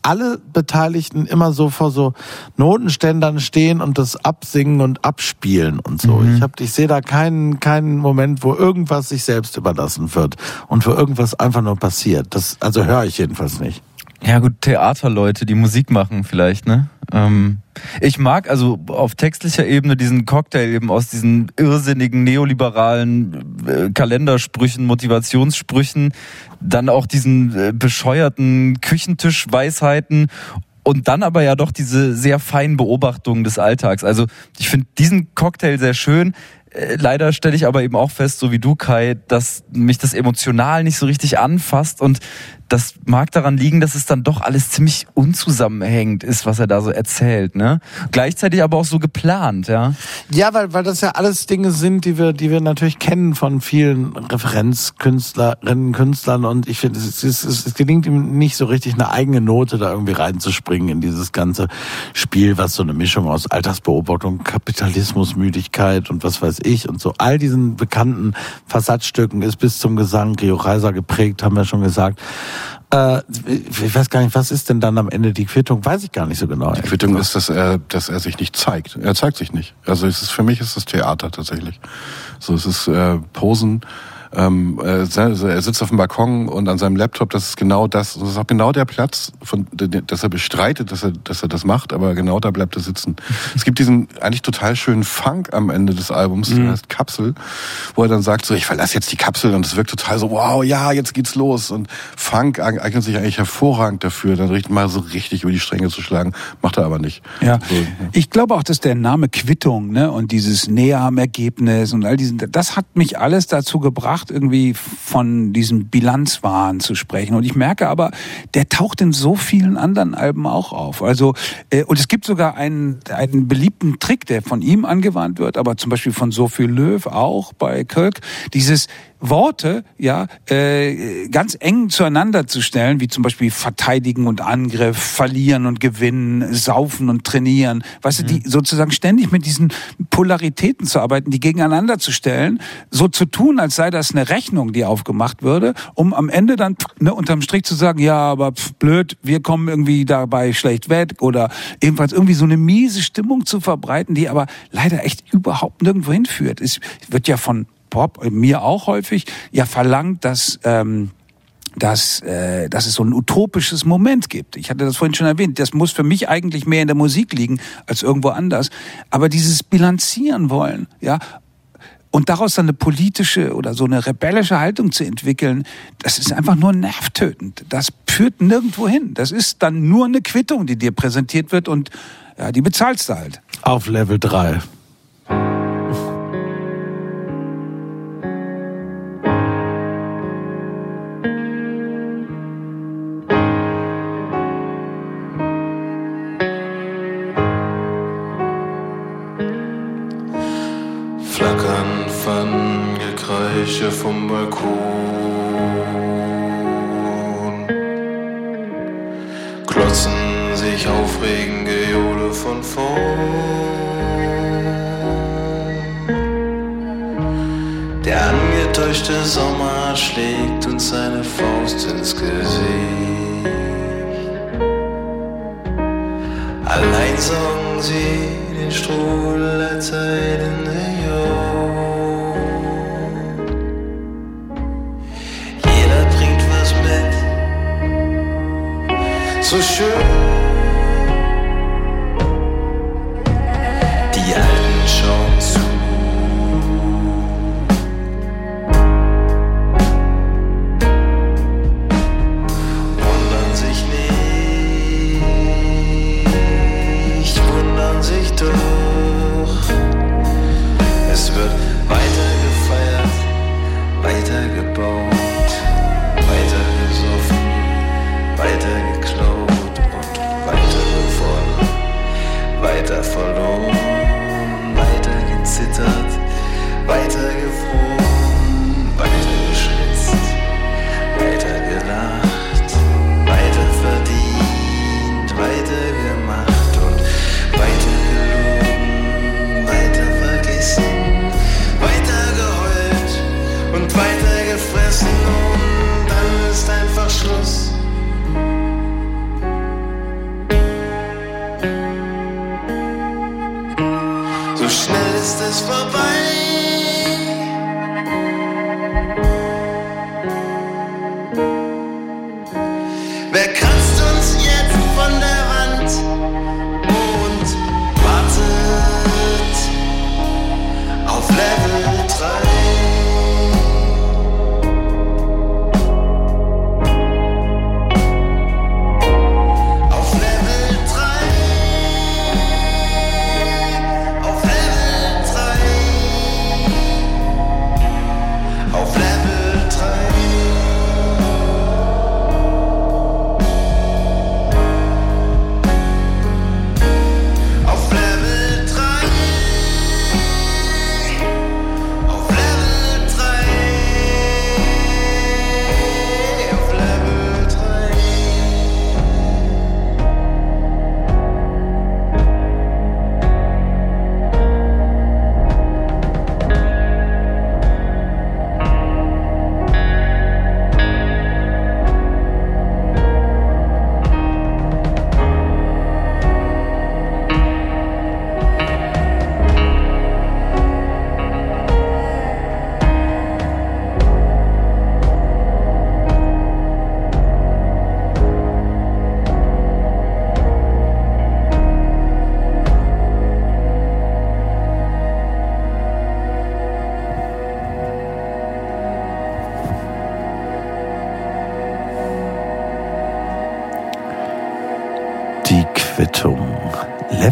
alle Beteiligten immer so vor so Notenständern stehen und das absingen und abspielen und so. Mhm. Ich hab, ich sehe da keinen keinen Moment, wo irgendwas sich selbst überlassen wird und wo irgendwas einfach nur passiert. Das also höre ich jedenfalls nicht. Ja gut, Theaterleute, die Musik machen vielleicht, ne? Ähm, ich mag also auf textlicher Ebene diesen Cocktail eben aus diesen irrsinnigen neoliberalen äh, Kalendersprüchen, Motivationssprüchen, dann auch diesen äh, bescheuerten Küchentischweisheiten und dann aber ja doch diese sehr feinen Beobachtungen des Alltags. Also ich finde diesen Cocktail sehr schön. Äh, Leider stelle ich aber eben auch fest, so wie du, Kai, dass mich das emotional nicht so richtig anfasst und das mag daran liegen, dass es dann doch alles ziemlich unzusammenhängend ist, was er da so erzählt, ne? Gleichzeitig aber auch so geplant, ja. Ja, weil, weil das ja alles Dinge sind, die wir, die wir natürlich kennen von vielen Referenzkünstlerinnen, Künstlern und ich finde, es, es, es, es gelingt ihm nicht so richtig eine eigene Note da irgendwie reinzuspringen in dieses ganze Spiel, was so eine Mischung aus Alltagsbeobachtung, Kapitalismusmüdigkeit und was weiß ich und so all diesen bekannten Fassadstücken ist bis zum Gesang Rio Reiser geprägt, haben wir schon gesagt. Äh, ich weiß gar nicht, was ist denn dann am Ende die Quittung? Weiß ich gar nicht so genau. Die Quittung ist, dass er, dass er sich nicht zeigt. Er zeigt sich nicht. Also es ist für mich ist es Theater tatsächlich. So es ist äh, Posen. Ähm, äh, er sitzt auf dem Balkon und an seinem Laptop, das ist genau das, das ist auch genau der Platz, von, dass er bestreitet, dass er, dass er das macht, aber genau da bleibt er sitzen. <laughs> Es gibt diesen eigentlich total schönen Funk am Ende des Albums, der Mhm. heißt Kapsel, wo er dann sagt so, ich verlasse jetzt die Kapsel und es wirkt total so, wow, ja, jetzt geht's los und Funk eignet sich eigentlich hervorragend dafür, dann richtig mal so richtig über die Stränge zu schlagen, macht er aber nicht. Ja. So, Ich glaube auch, dass der Name Quittung ne, und dieses Näher am Ergebnis und all diesen, das hat mich alles dazu gebracht, irgendwie von diesem Bilanzwahn zu sprechen. Und ich merke aber, der taucht in so vielen anderen Alben auch auf. Also äh, und es gibt sogar einen, einen beliebten Trick, der von ihm angewandt wird, aber zum Beispiel von Sophie Löw auch bei Kölk, dieses Worte ja äh, ganz eng zueinander zu stellen, wie zum Beispiel verteidigen und Angriff, verlieren und gewinnen, saufen und trainieren. Weißt du, die sozusagen ständig mit diesen Polaritäten zu arbeiten, die gegeneinander zu stellen, so zu tun, als sei das eine Rechnung, die aufgemacht würde, um am Ende dann ne, unterm Strich zu sagen, ja, aber pf, blöd, wir kommen irgendwie dabei schlecht weg oder ebenfalls irgendwie so eine miese Stimmung zu verbreiten, die aber leider echt überhaupt nirgendwo hinführt. Es wird ja von Pop, äh, mir auch häufig, ja verlangt, dass ähm, dass, äh, dass es so ein utopisches Moment gibt. Ich hatte das vorhin schon erwähnt. Das muss für mich eigentlich mehr in der Musik liegen als irgendwo anders. Aber dieses Bilanzieren wollen, ja, und daraus dann eine politische oder so eine rebellische Haltung zu entwickeln, das ist einfach nur nervtötend. Das führt nirgendwo hin. Das ist dann nur eine Quittung, die dir präsentiert wird und ja, die bezahlst du halt. Auf Level 3. Gekreische vom Balkon. Klotzen sich aufregen Gejohle von vorn. Der angetäuschte Sommer schlägt uns seine Faust ins Gesicht. Allein sorgen sie den Strudel der Zeit in der Jugend. So schön.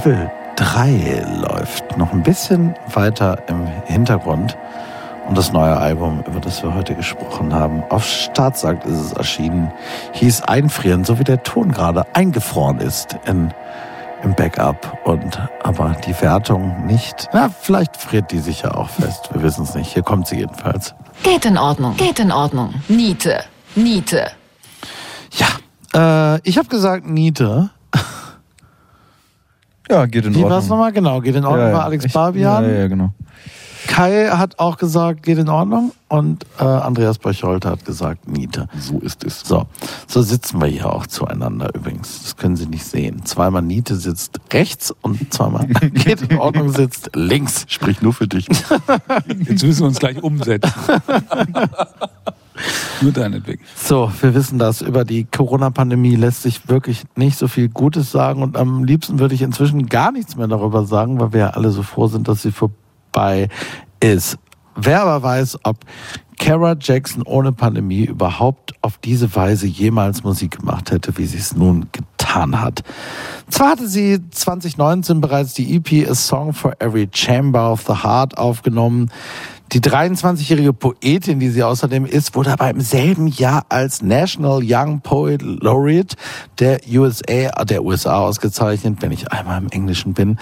Level 3 läuft noch ein bisschen weiter im Hintergrund. Und das neue Album, über das wir heute gesprochen haben, auf Staatsakt ist es erschienen, hieß Einfrieren, so wie der Ton gerade eingefroren ist in, im Backup. Und aber die Wertung nicht. Na, vielleicht friert die sich ja auch fest. Wir wissen es nicht. Hier kommt sie jedenfalls. Geht in Ordnung. Geht in Ordnung. Niete. Niete. Äh, ich habe gesagt Niete. Ja, geht in Wie Ordnung. war es nochmal? Genau, geht in Ordnung Ja, ja. war Alex Ich- Barbian. Ja, ja, genau. Kai hat auch gesagt, geht in Ordnung. Und äh, Andreas Böchholt hat gesagt, Niete. So ist es. So, so sitzen wir hier auch zueinander übrigens. Das können Sie nicht sehen. Zweimal Niete sitzt rechts und zweimal <laughs> geht in Ordnung sitzt links. Sprich nur für dich. <laughs> Jetzt müssen wir uns gleich umsetzen. <laughs> Nur deinetwegen. So, wir wissen das. Über die Corona-Pandemie lässt sich wirklich nicht so viel Gutes sagen. Und am liebsten würde ich inzwischen gar nichts mehr darüber sagen, weil wir ja alle so froh sind, dass sie vorbei ist. Wer aber weiß, ob Kara Jackson ohne Pandemie überhaupt auf diese Weise jemals Musik gemacht hätte, wie sie es nun getan hat. Zwar hatte sie 2019 bereits die EP A Song for Every Chamber of the Heart aufgenommen. Die 23-jährige Poetin, die sie außerdem ist, wurde aber im selben Jahr als National Young Poet Laureate der USA, der USA ausgezeichnet, wenn ich einmal im Englischen bin.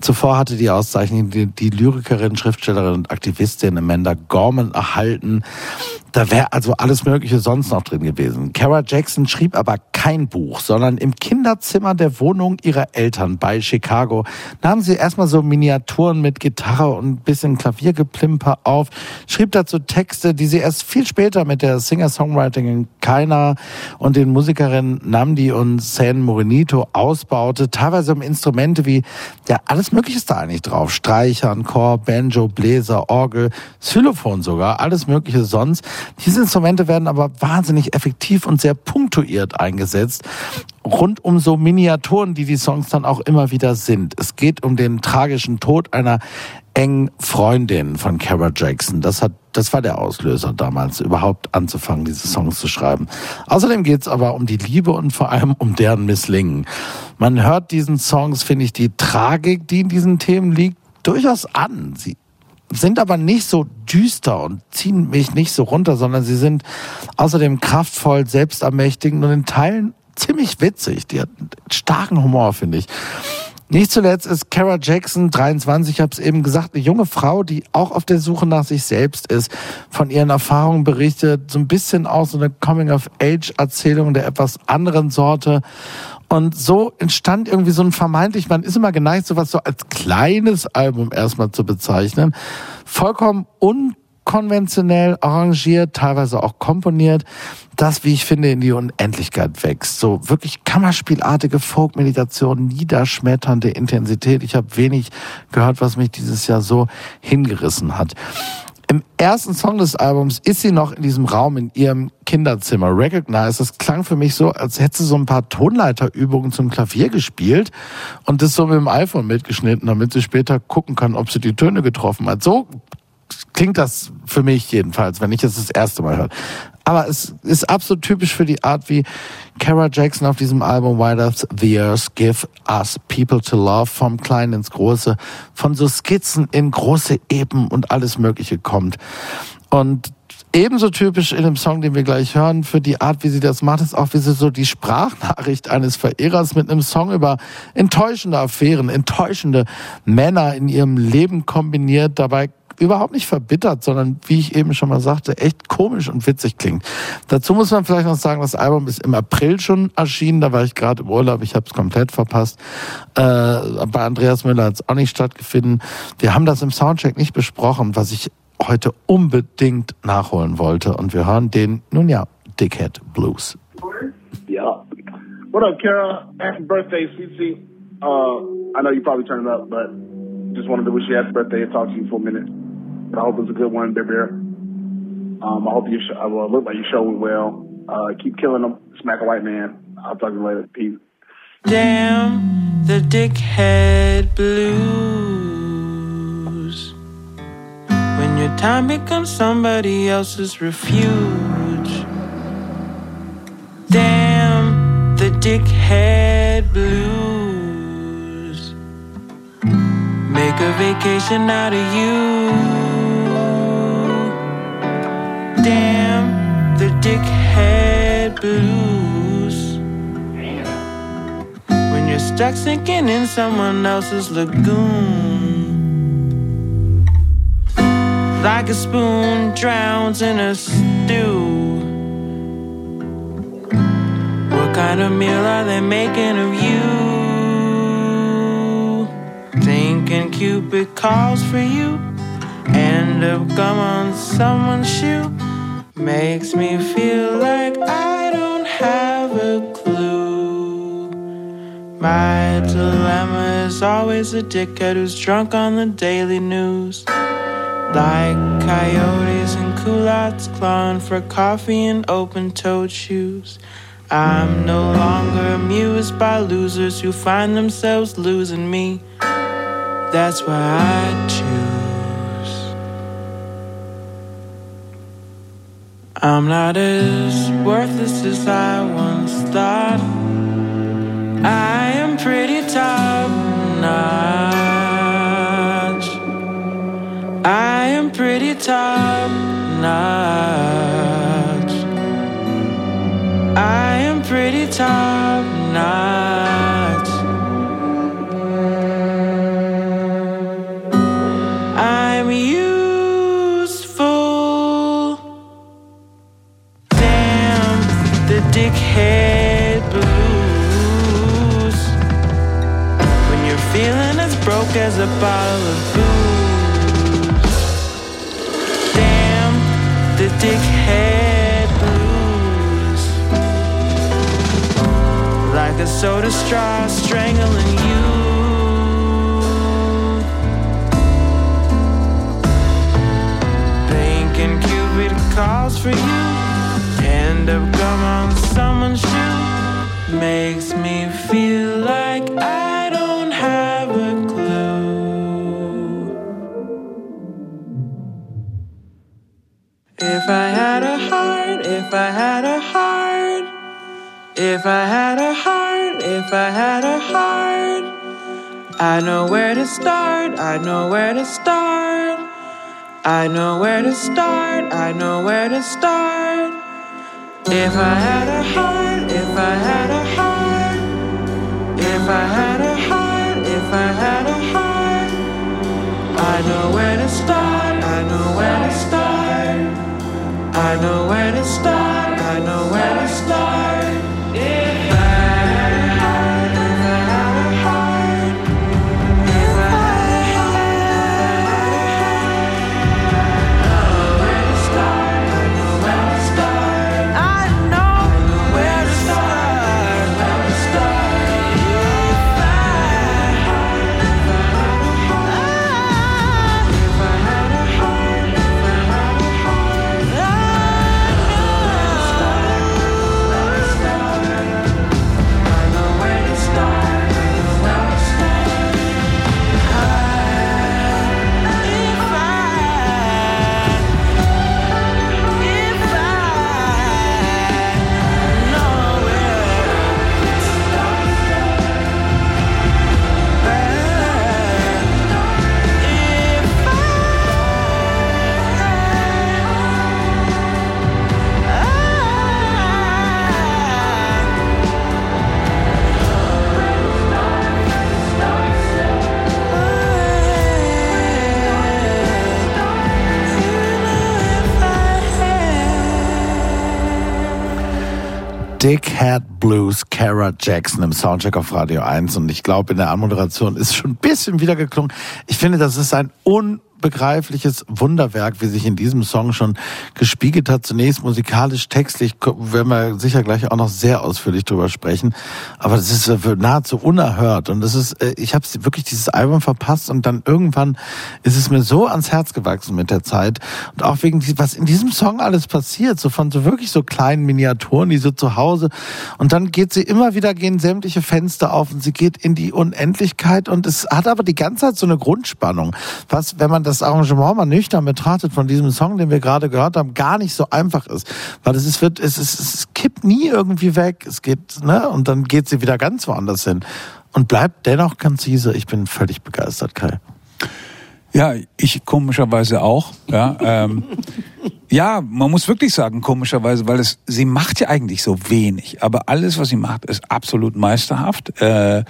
Zuvor hatte die Auszeichnung die, die Lyrikerin, Schriftstellerin und Aktivistin Amanda Gorman erhalten. Da wäre also alles Mögliche sonst noch drin gewesen. Kara Jackson schrieb aber kein Buch, sondern im Kinderzimmer der Wohnung ihrer Eltern bei Chicago nahm sie erstmal so Miniaturen mit Gitarre und ein bisschen Klaviergeplimper auf, schrieb dazu Texte, die sie erst viel später mit der Singer-Songwriterin Kaina und den Musikerinnen Namdi und San Morenito ausbaute, teilweise um Instrumente wie, ja, alles Mögliche ist da eigentlich drauf. Streichern, Chor, Banjo, Bläser, Orgel, Xylophon sogar, alles Mögliche sonst. Diese Instrumente werden aber wahnsinnig effektiv und sehr punktuiert eingesetzt. Rund um so Miniaturen, die die Songs dann auch immer wieder sind. Es geht um den tragischen Tod einer engen Freundin von Kara Jackson. Das hat, das war der Auslöser damals, überhaupt anzufangen, diese Songs zu schreiben. Außerdem geht es aber um die Liebe und vor allem um deren Misslingen. Man hört diesen Songs, finde ich, die Tragik, die in diesen Themen liegt, durchaus an. Sie sind aber nicht so düster und ziehen mich nicht so runter, sondern sie sind außerdem kraftvoll, selbstermächtigend und in Teilen ziemlich witzig. Die hat starken Humor, finde ich. Nicht zuletzt ist Kara Jackson, 23, ich habe es eben gesagt, eine junge Frau, die auch auf der Suche nach sich selbst ist, von ihren Erfahrungen berichtet, so ein bisschen auch so eine Coming-of-Age-Erzählung der etwas anderen Sorte. Und so entstand irgendwie so ein vermeintlich, man ist immer geneigt, sowas so als kleines Album erstmal zu bezeichnen. Vollkommen unkonventionell arrangiert, teilweise auch komponiert, das, wie ich finde, in die Unendlichkeit wächst. So wirklich kammerspielartige Folk-Meditation, niederschmetternde Intensität. Ich habe wenig gehört, was mich dieses Jahr so hingerissen hat. Im ersten Song des Albums ist sie noch in diesem Raum in ihrem Kinderzimmer. Recognize, das klang für mich so, als hätte sie so ein paar Tonleiterübungen zum Klavier gespielt und das so mit dem iPhone mitgeschnitten, damit sie später gucken kann, ob sie die Töne getroffen hat. So klingt das für mich jedenfalls, wenn ich es das erste Mal höre. Aber es ist absolut typisch für die Art, wie Kara Jackson auf diesem Album Why Does the Earth Give Us People to Love vom Kleinen ins Große, von so Skizzen in große Eben und alles Mögliche kommt. Und ebenso typisch in dem Song, den wir gleich hören, für die Art, wie sie das macht, ist auch, wie sie so die Sprachnachricht eines Verehrers mit einem Song über enttäuschende Affären, enttäuschende Männer in ihrem Leben kombiniert, dabei überhaupt nicht verbittert, sondern wie ich eben schon mal sagte, echt komisch und witzig klingt. Dazu muss man vielleicht noch sagen, das Album ist im April schon erschienen, da war ich gerade im Urlaub, ich habe es komplett verpasst. Äh, bei Andreas Müller hat es auch nicht stattgefunden. Wir haben das im Soundcheck nicht besprochen, was ich heute unbedingt nachholen wollte. Und wir hören den, nun ja, Dickhead Blues. Yeah. What up, Kara? Happy birthday, CC. Uh, I know you probably turned up, but just wanted to wish you happy birthday and talk to you for a minute. I hope it's a good one, Bear Bear. Um, I hope you sh- uh, well, look like you show it well. Uh, keep killing them. Smack a white man. I'll talk to you later. Peace. Damn the dickhead blues. When your time becomes somebody else's refuge. Damn the dickhead blues. Make a vacation out of you. Damn, the dickhead blues. When you're stuck sinking in someone else's lagoon. Like a spoon drowns in a stew. What kind of meal are they making of you? Thinking Cupid calls for you. End up gum on someone's shoe. Makes me feel like I don't have a clue. My dilemma is always a dickhead who's drunk on the daily news. Like coyotes and culottes clawing for coffee and open toed shoes. I'm no longer amused by losers who find themselves losing me. That's why I choose. I'm not as worthless as I once thought. I am pretty top notch. I am pretty top notch. I am pretty top as a bottle of booze. Damn, the dickhead blues. Like a soda straw strangling you. Thinking Cupid calls for you. End up gum on someone's shoe. Makes me feel like I If I had a heart, if I had a heart, if I had a heart, if I had a heart, I know where to start, I know where to start. I know where to start, I know where to start. If I had a heart, if I had a heart, if I had a heart, if I had a heart, I know where to I know where to start, Dickhead Blues, Kara Jackson im Soundcheck auf Radio 1 und ich glaube, in der Anmoderation ist schon ein bisschen wieder geklungen. Ich finde, das ist ein unbegreifliches Wunderwerk, wie sich in diesem Song schon gespiegelt hat. Zunächst musikalisch, textlich, werden wir sicher gleich auch noch sehr ausführlich drüber sprechen. Aber das ist äh, nahezu unerhört und das ist, äh, ich habe wirklich dieses Album verpasst und dann irgendwann ist es mir so ans Herz gewachsen mit der Zeit und auch wegen, was in diesem Song alles passiert, so von so wirklich so kleinen Miniaturen, die so zu Hause und dann geht sie immer wieder, gehen sämtliche Fenster auf und sie geht in die Unendlichkeit und es hat aber die ganze Zeit so eine Grundspannung, was, wenn man das Arrangement mal nüchtern betrachtet von diesem Song, den wir gerade gehört haben, gar nicht so einfach ist, weil es ist, wird, es, ist, es kippt nie irgendwie weg, es geht, ne, und dann geht sie wieder ganz woanders hin und bleibt dennoch konzise. Ich bin völlig begeistert, Kai. Ja, ich komischerweise auch. Ja, ähm, ja, man muss wirklich sagen, komischerweise, weil es, sie macht ja eigentlich so wenig, aber alles, was sie macht, ist absolut meisterhaft. Äh,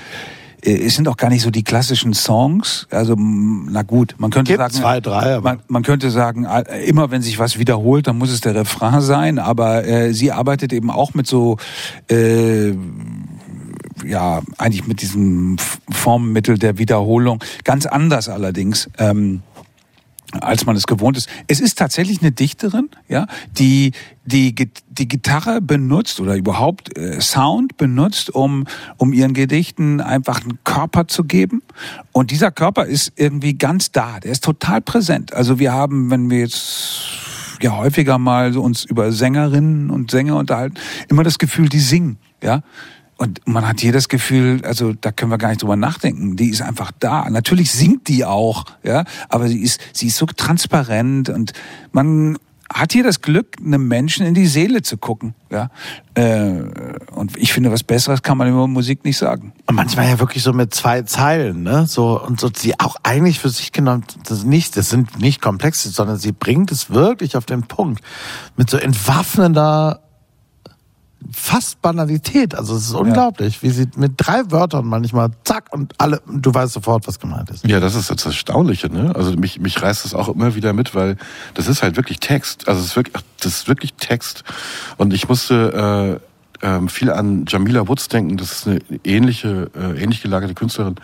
es sind auch gar nicht so die klassischen Songs. Also, na gut, man könnte Gibt sagen, zwei, drei, aber- man, man könnte sagen, äh, immer wenn sich was wiederholt, dann muss es der Refrain sein. Aber äh, sie arbeitet eben auch mit so äh, ja, eigentlich mit diesem Formmittel der Wiederholung. Ganz anders allerdings. Ähm, als man es gewohnt ist. Es ist tatsächlich eine Dichterin, ja, die die die Gitarre benutzt oder überhaupt äh, Sound benutzt, um um ihren Gedichten einfach einen Körper zu geben. Und dieser Körper ist irgendwie ganz da. Der ist total präsent. Also wir haben, wenn wir jetzt ja häufiger mal so uns über Sängerinnen und Sänger unterhalten, immer das Gefühl, die singen, ja. Und man hat hier das Gefühl, also da können wir gar nicht drüber nachdenken. Die ist einfach da. Natürlich singt die auch, ja, aber sie ist, sie ist so transparent und man hat hier das Glück, einem Menschen in die Seele zu gucken, ja. Äh, und ich finde, was Besseres kann man über Musik nicht sagen. Und manchmal ja wirklich so mit zwei Zeilen, ne? So und so sie auch eigentlich für sich genommen, das nicht, das sind nicht komplexe, sondern sie bringt es wirklich auf den Punkt mit so entwaffnender fast Banalität. Also es ist unglaublich, wie sie mit drei Wörtern manchmal zack und alle, du weißt sofort, was gemeint ist. Ja, das ist das Erstaunliche, ne? Also mich, mich reißt das auch immer wieder mit, weil das ist halt wirklich Text. Also es ist wirklich, das ist wirklich Text. Und ich musste äh, ähm, viel an Jamila Woods denken. Das ist eine ähnliche, äh, ähnlich gelagerte Künstlerin,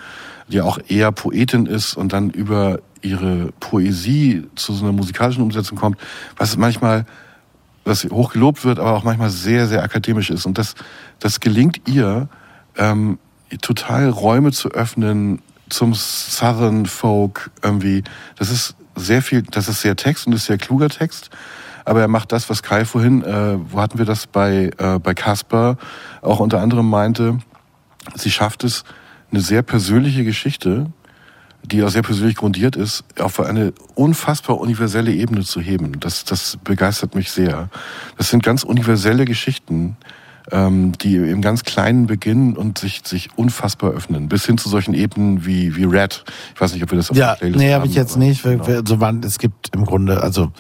die auch eher Poetin ist und dann über ihre Poesie zu so einer musikalischen Umsetzung kommt, was manchmal was hoch gelobt wird, aber auch manchmal sehr, sehr akademisch ist. Und das, das gelingt ihr, ähm, total Räume zu öffnen zum Southern Folk irgendwie. Das ist sehr viel, das ist sehr Text und ist sehr kluger Text. Aber er macht das, was Kai vorhin, äh, wo hatten wir das bei, äh, bei Casper auch unter anderem meinte, sie schafft es, eine sehr persönliche Geschichte, die auch sehr persönlich grundiert ist, auf eine unfassbar universelle Ebene zu heben. Das, das begeistert mich sehr. Das sind ganz universelle Geschichten, ähm, die im ganz Kleinen beginnen und sich, sich unfassbar öffnen. Bis hin zu solchen Ebenen wie, wie Red. Ich weiß nicht, ob wir das auf Ja, der Playlist nee, habe haben, ich jetzt nicht. Wir- Also es gibt im Grunde, also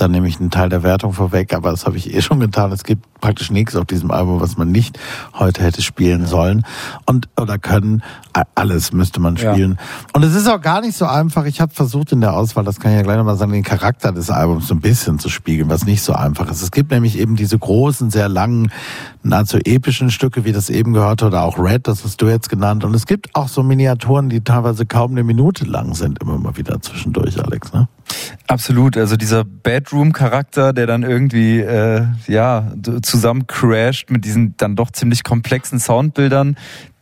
da nehme ich einen Teil der Wertung vorweg, aber das habe ich eh schon getan. Es gibt praktisch nichts auf diesem Album, was man nicht heute hätte spielen sollen und oder können. Alles müsste man Ja. spielen. Und es ist auch gar nicht so einfach. Ich habe versucht in der Auswahl, das kann ich ja gleich nochmal sagen, den Charakter des Albums so ein bisschen zu spiegeln, was nicht so einfach ist. Es gibt nämlich eben diese großen, sehr langen, nahezu epischen Stücke, wie das eben gehört oder auch Red, das hast du jetzt genannt. Und es gibt auch so Miniaturen, die teilweise kaum eine Minute lang sind, immer mal wieder zwischendurch, Alex. Ne? Absolut, also dieser Bedroom-Charakter, der dann irgendwie äh, ja zusammen crasht mit diesen dann doch ziemlich komplexen Soundbildern,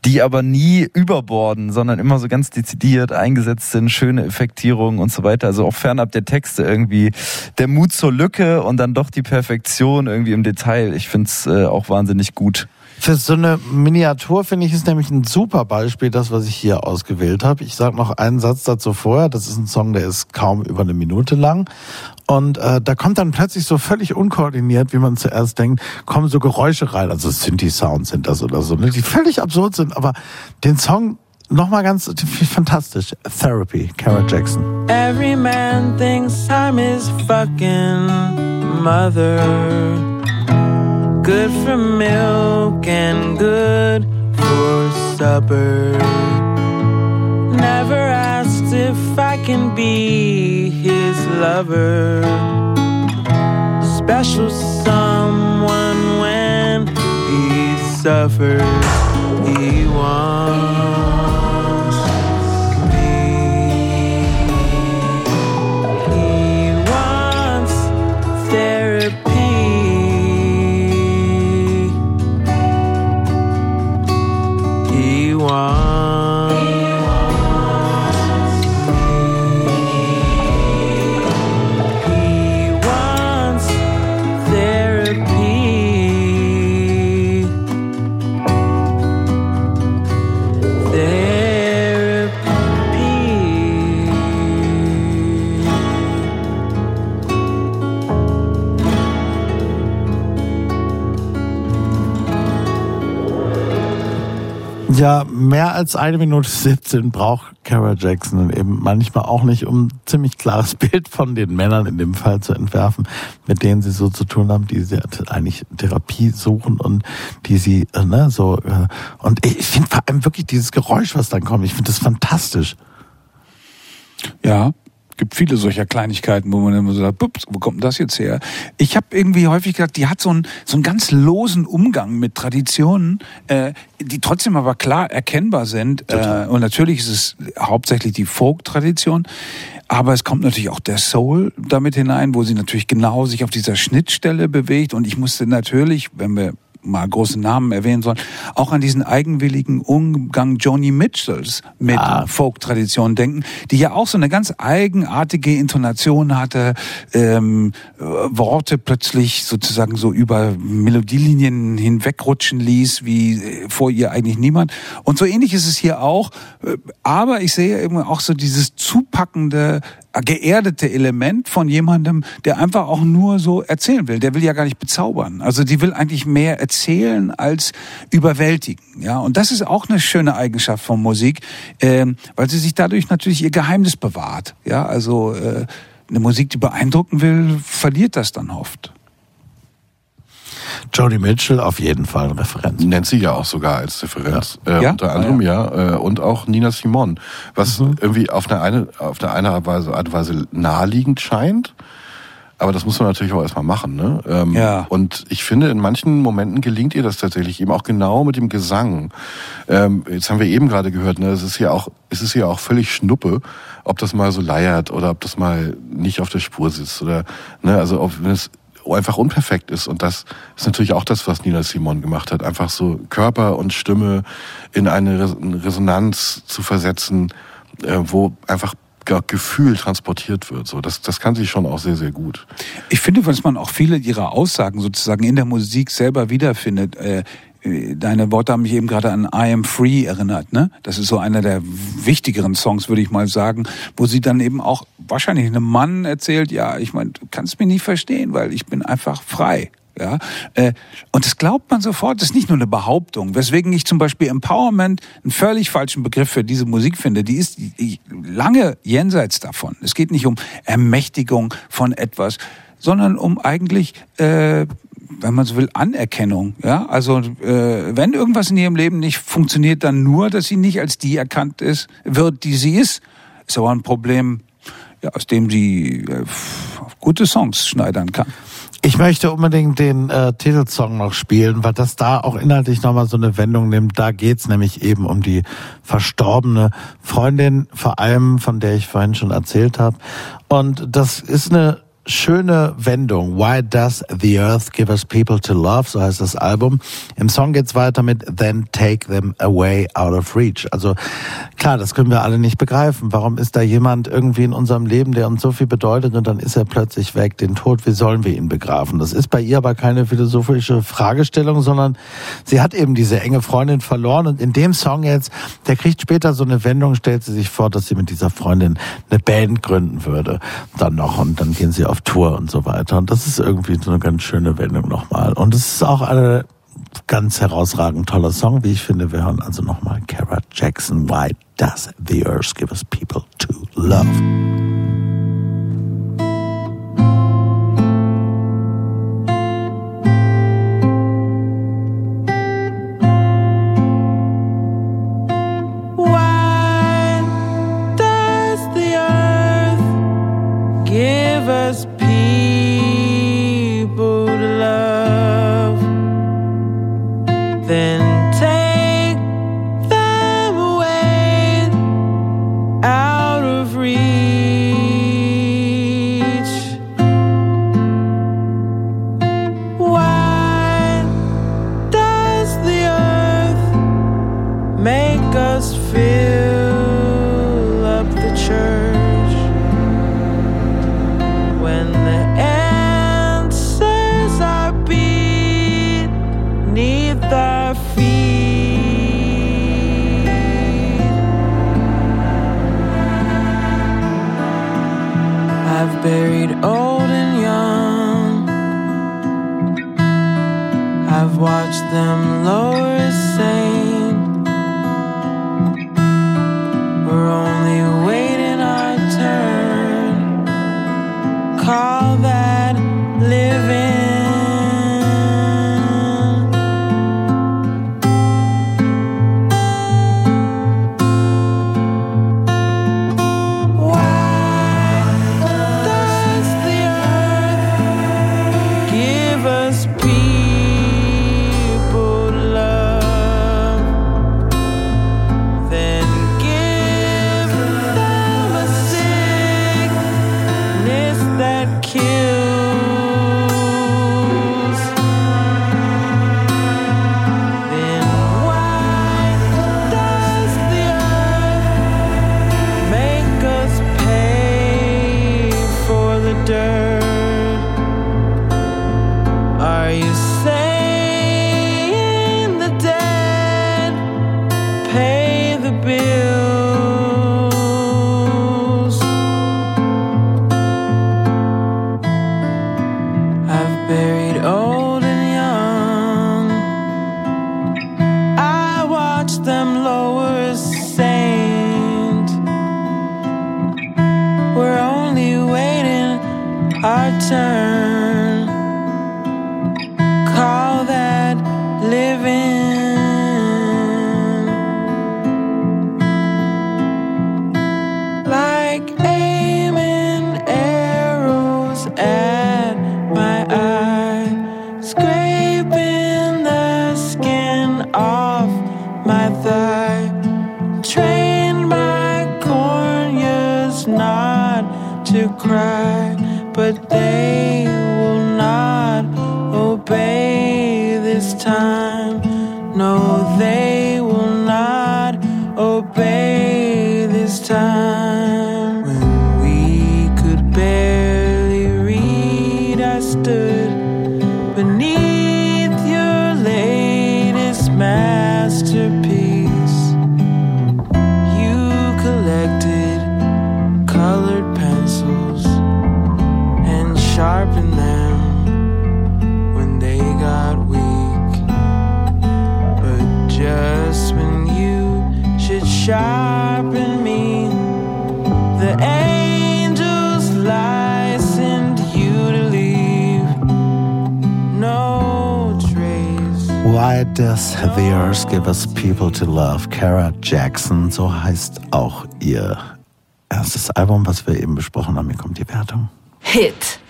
die aber nie überborden, sondern immer so ganz dezidiert eingesetzt sind, schöne Effektierungen und so weiter. Also auch fernab der Texte irgendwie der Mut zur Lücke und dann doch die Perfektion irgendwie im Detail. Ich find's äh, auch wahnsinnig gut. Für so eine Miniatur finde ich es nämlich ein super Beispiel, das, was ich hier ausgewählt habe. Ich sage noch einen Satz dazu vorher. Das ist ein Song, der ist kaum über eine Minute lang. Und äh, da kommt dann plötzlich so völlig unkoordiniert, wie man zuerst denkt, kommen so Geräusche rein. Also Synthi-Sounds sind das oder so, ne, die völlig absurd sind. Aber den Song nochmal ganz fantastisch. Therapy, Kara Jackson. Every man thinks I'm his fucking mother. Good for milk and good for supper. Never asked if I can be his lover. Special someone when he suffers. He wants Ja, mehr als eine Minute 17 braucht Kara Jackson eben manchmal auch nicht, um ziemlich klares <laughs> Bild von den Männern in dem Fall zu entwerfen, mit denen sie so zu tun haben, die sie eigentlich Therapie suchen und die sie, äh, ne, so, äh, und ich finde vor allem wirklich dieses Geräusch, was dann kommt, ich finde das fantastisch. Ja, gibt viele solcher Kleinigkeiten, wo man immer so sagt, wo kommt das jetzt her? Ich habe irgendwie häufig gedacht, die hat so einen, so einen ganz losen Umgang mit Traditionen, äh, die trotzdem aber klar erkennbar sind. Äh, und natürlich ist es hauptsächlich die Folk-Tradition. Aber es kommt natürlich auch der Soul damit hinein, wo sie natürlich genau sich auf dieser Schnittstelle bewegt. Und ich musste natürlich, wenn wir mal große Namen erwähnen sollen, auch an diesen eigenwilligen Umgang Joni Mitchells mit Ah. Folk-Tradition denken, die ja auch so eine ganz eigenartige Intonation hatte, ähm, äh, Worte plötzlich sozusagen so über Melodielinien hinwegrutschen ließ, wie vor ihr eigentlich niemand. Und so ähnlich ist es hier auch. Äh, Aber ich sehe eben auch so dieses zupackende, geerdete Element von jemandem, der einfach auch nur so erzählen will. Der will ja gar nicht bezaubern. Also die will eigentlich mehr erzählen als überwältigen. Ja, und das ist auch eine schöne Eigenschaft von Musik, ähm, weil sie sich dadurch natürlich ihr Geheimnis bewahrt. Ja, also äh, eine Musik, die beeindrucken will, verliert das dann oft. Joni Mitchell auf jeden Fall eine Referenz. Nennt sie ja auch sogar als Referenz. Äh, Ja? Unter anderem, ja. Äh, und auch Nina Simone. Was irgendwie auf eine, eine, auf eine, eine Weise, Art und Weise naheliegend scheint. Aber das muss man natürlich auch erstmal machen. Ne? Ähm, Ja. Und ich finde, in manchen Momenten gelingt ihr das tatsächlich eben auch genau mit dem Gesang. Ähm, jetzt haben wir eben gerade gehört, ne, es ist ja auch, es ist ja auch völlig Schnuppe, ob das mal so leiert oder ob das mal nicht auf der Spur sitzt oder, ne, also ob, wenn es einfach unperfekt ist. Und das ist natürlich auch das, was Nina Simon gemacht hat. Einfach so Körper und Stimme in eine Res- eine Resonanz zu versetzen, äh, wo einfach Ge- Gefühl transportiert wird. So, das, das kann sie schon auch sehr, sehr gut. Ich finde, dass man auch viele ihrer Aussagen sozusagen in der Musik selber wiederfindet. Deine Worte haben mich eben gerade an I Am Free erinnert. Ne? Das ist so einer der wichtigeren Songs, würde ich mal sagen, wo sie dann eben auch wahrscheinlich einem Mann erzählt, ja, ich meine, du kannst mich nicht verstehen, weil ich bin einfach frei. Ja, äh, und das glaubt man sofort, das ist nicht nur eine Behauptung. Weswegen ich zum Beispiel Empowerment einen völlig falschen Begriff für diese Musik finde. Die ist lange jenseits davon. Es geht nicht um Ermächtigung von etwas, sondern um eigentlich, äh, wenn man so will, Anerkennung. Ja, also äh, wenn irgendwas in ihrem Leben nicht funktioniert, dann nur, dass sie nicht als die erkannt ist, wird, die sie ist. Ist aber ein Problem, ja, aus dem sie äh, gute Songs schneidern kann. Ich möchte unbedingt den äh, Titelsong noch spielen, weil das da auch inhaltlich nochmal so eine Wendung nimmt. Da geht's nämlich eben um die verstorbene Freundin, vor allem von der ich vorhin schon erzählt habe. Und das ist eine schöne Wendung. Why does the earth give us people to love? So heißt das Album. Im Song geht's weiter mit Then take them away out of reach. Also klar, das können wir alle nicht begreifen. Warum ist da jemand irgendwie in unserem Leben, der uns so viel bedeutet und dann ist er plötzlich weg, den Tod, wie sollen wir ihn begraben? Das ist bei ihr aber keine philosophische Fragestellung, sondern sie hat eben diese enge Freundin verloren und in dem Song jetzt, der kriegt später so eine Wendung, stellt sie sich vor, dass sie mit dieser Freundin eine Band gründen würde. Dann noch und dann gehen sie auf Tour und so weiter. Und das ist irgendwie so eine ganz schöne Wendung nochmal. Und es ist auch eine ganz herausragend toller Song, wie ich finde. Wir hören also nochmal Kara Jackson. Why does the earth give us people to love?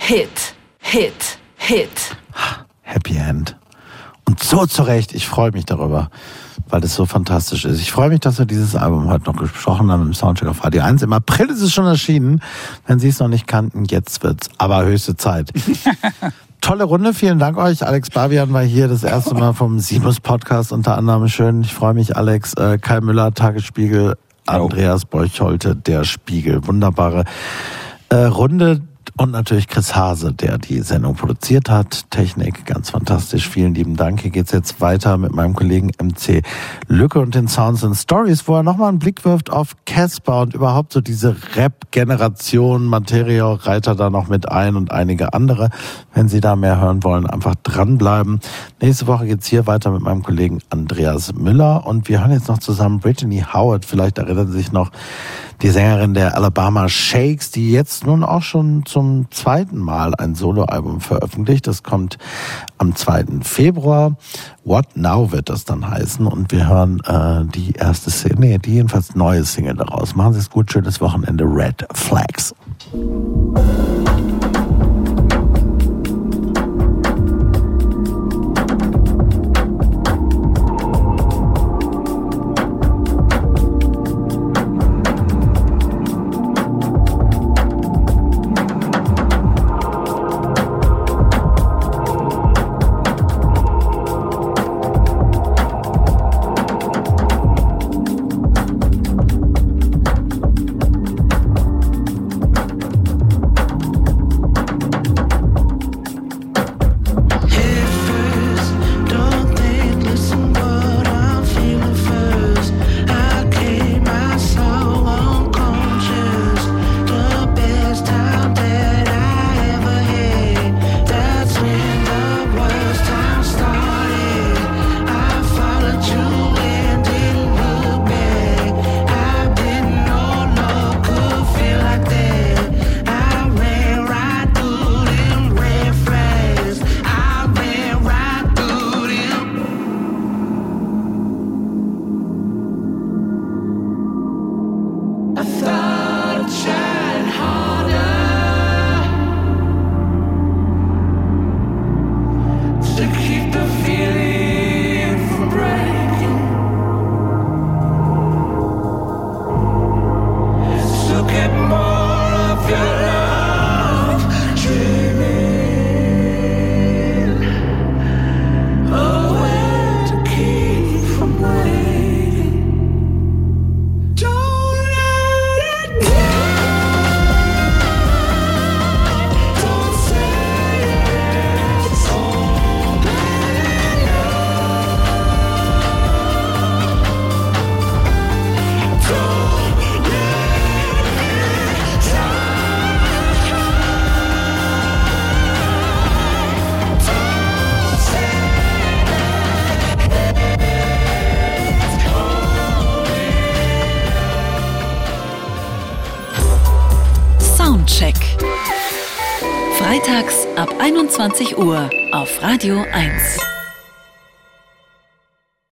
Hit, Hit, Hit. Happy End. Und so zurecht, ich freue mich darüber, weil es so fantastisch ist. Ich freue mich, dass wir dieses Album heute noch besprochen haben im Soundcheck auf Radio 1. Im April ist es schon erschienen. Wenn Sie es noch nicht kannten, jetzt wird's aber höchste Zeit. <laughs> Tolle Runde, vielen Dank euch. Alex Babian war hier das erste Mal vom Sinus Podcast unter anderem. Schön, ich freue mich, Alex. Äh, Kai Müller, Tagesspiegel, Andreas Beucholte, Der Spiegel. Wunderbare äh, Runde. Und natürlich Chris Hase, der die Sendung produziert hat. Technik, ganz fantastisch. Vielen lieben Dank. Hier geht's jetzt weiter mit meinem Kollegen MC Lücke und den Sounds and Stories, wo er nochmal einen Blick wirft auf Casper und überhaupt so diese Rap-Generation. Materio Reiter da noch mit ein und einige andere. Wenn Sie da mehr hören wollen, einfach dranbleiben. Nächste Woche geht's hier weiter mit meinem Kollegen Andreas Müller und wir hören jetzt noch zusammen Brittany Howard. Vielleicht erinnern Sie sich noch, die Sängerin der Alabama Shakes, die jetzt nun auch schon zum zweiten Mal ein Soloalbum veröffentlicht. Das kommt am 2. Februar. What Now wird das dann heißen. Und wir hören äh, die erste Single, nee, die jedenfalls neue Single daraus. Machen Sie es gut, schönes Wochenende. Red Flags. 20 Uhr.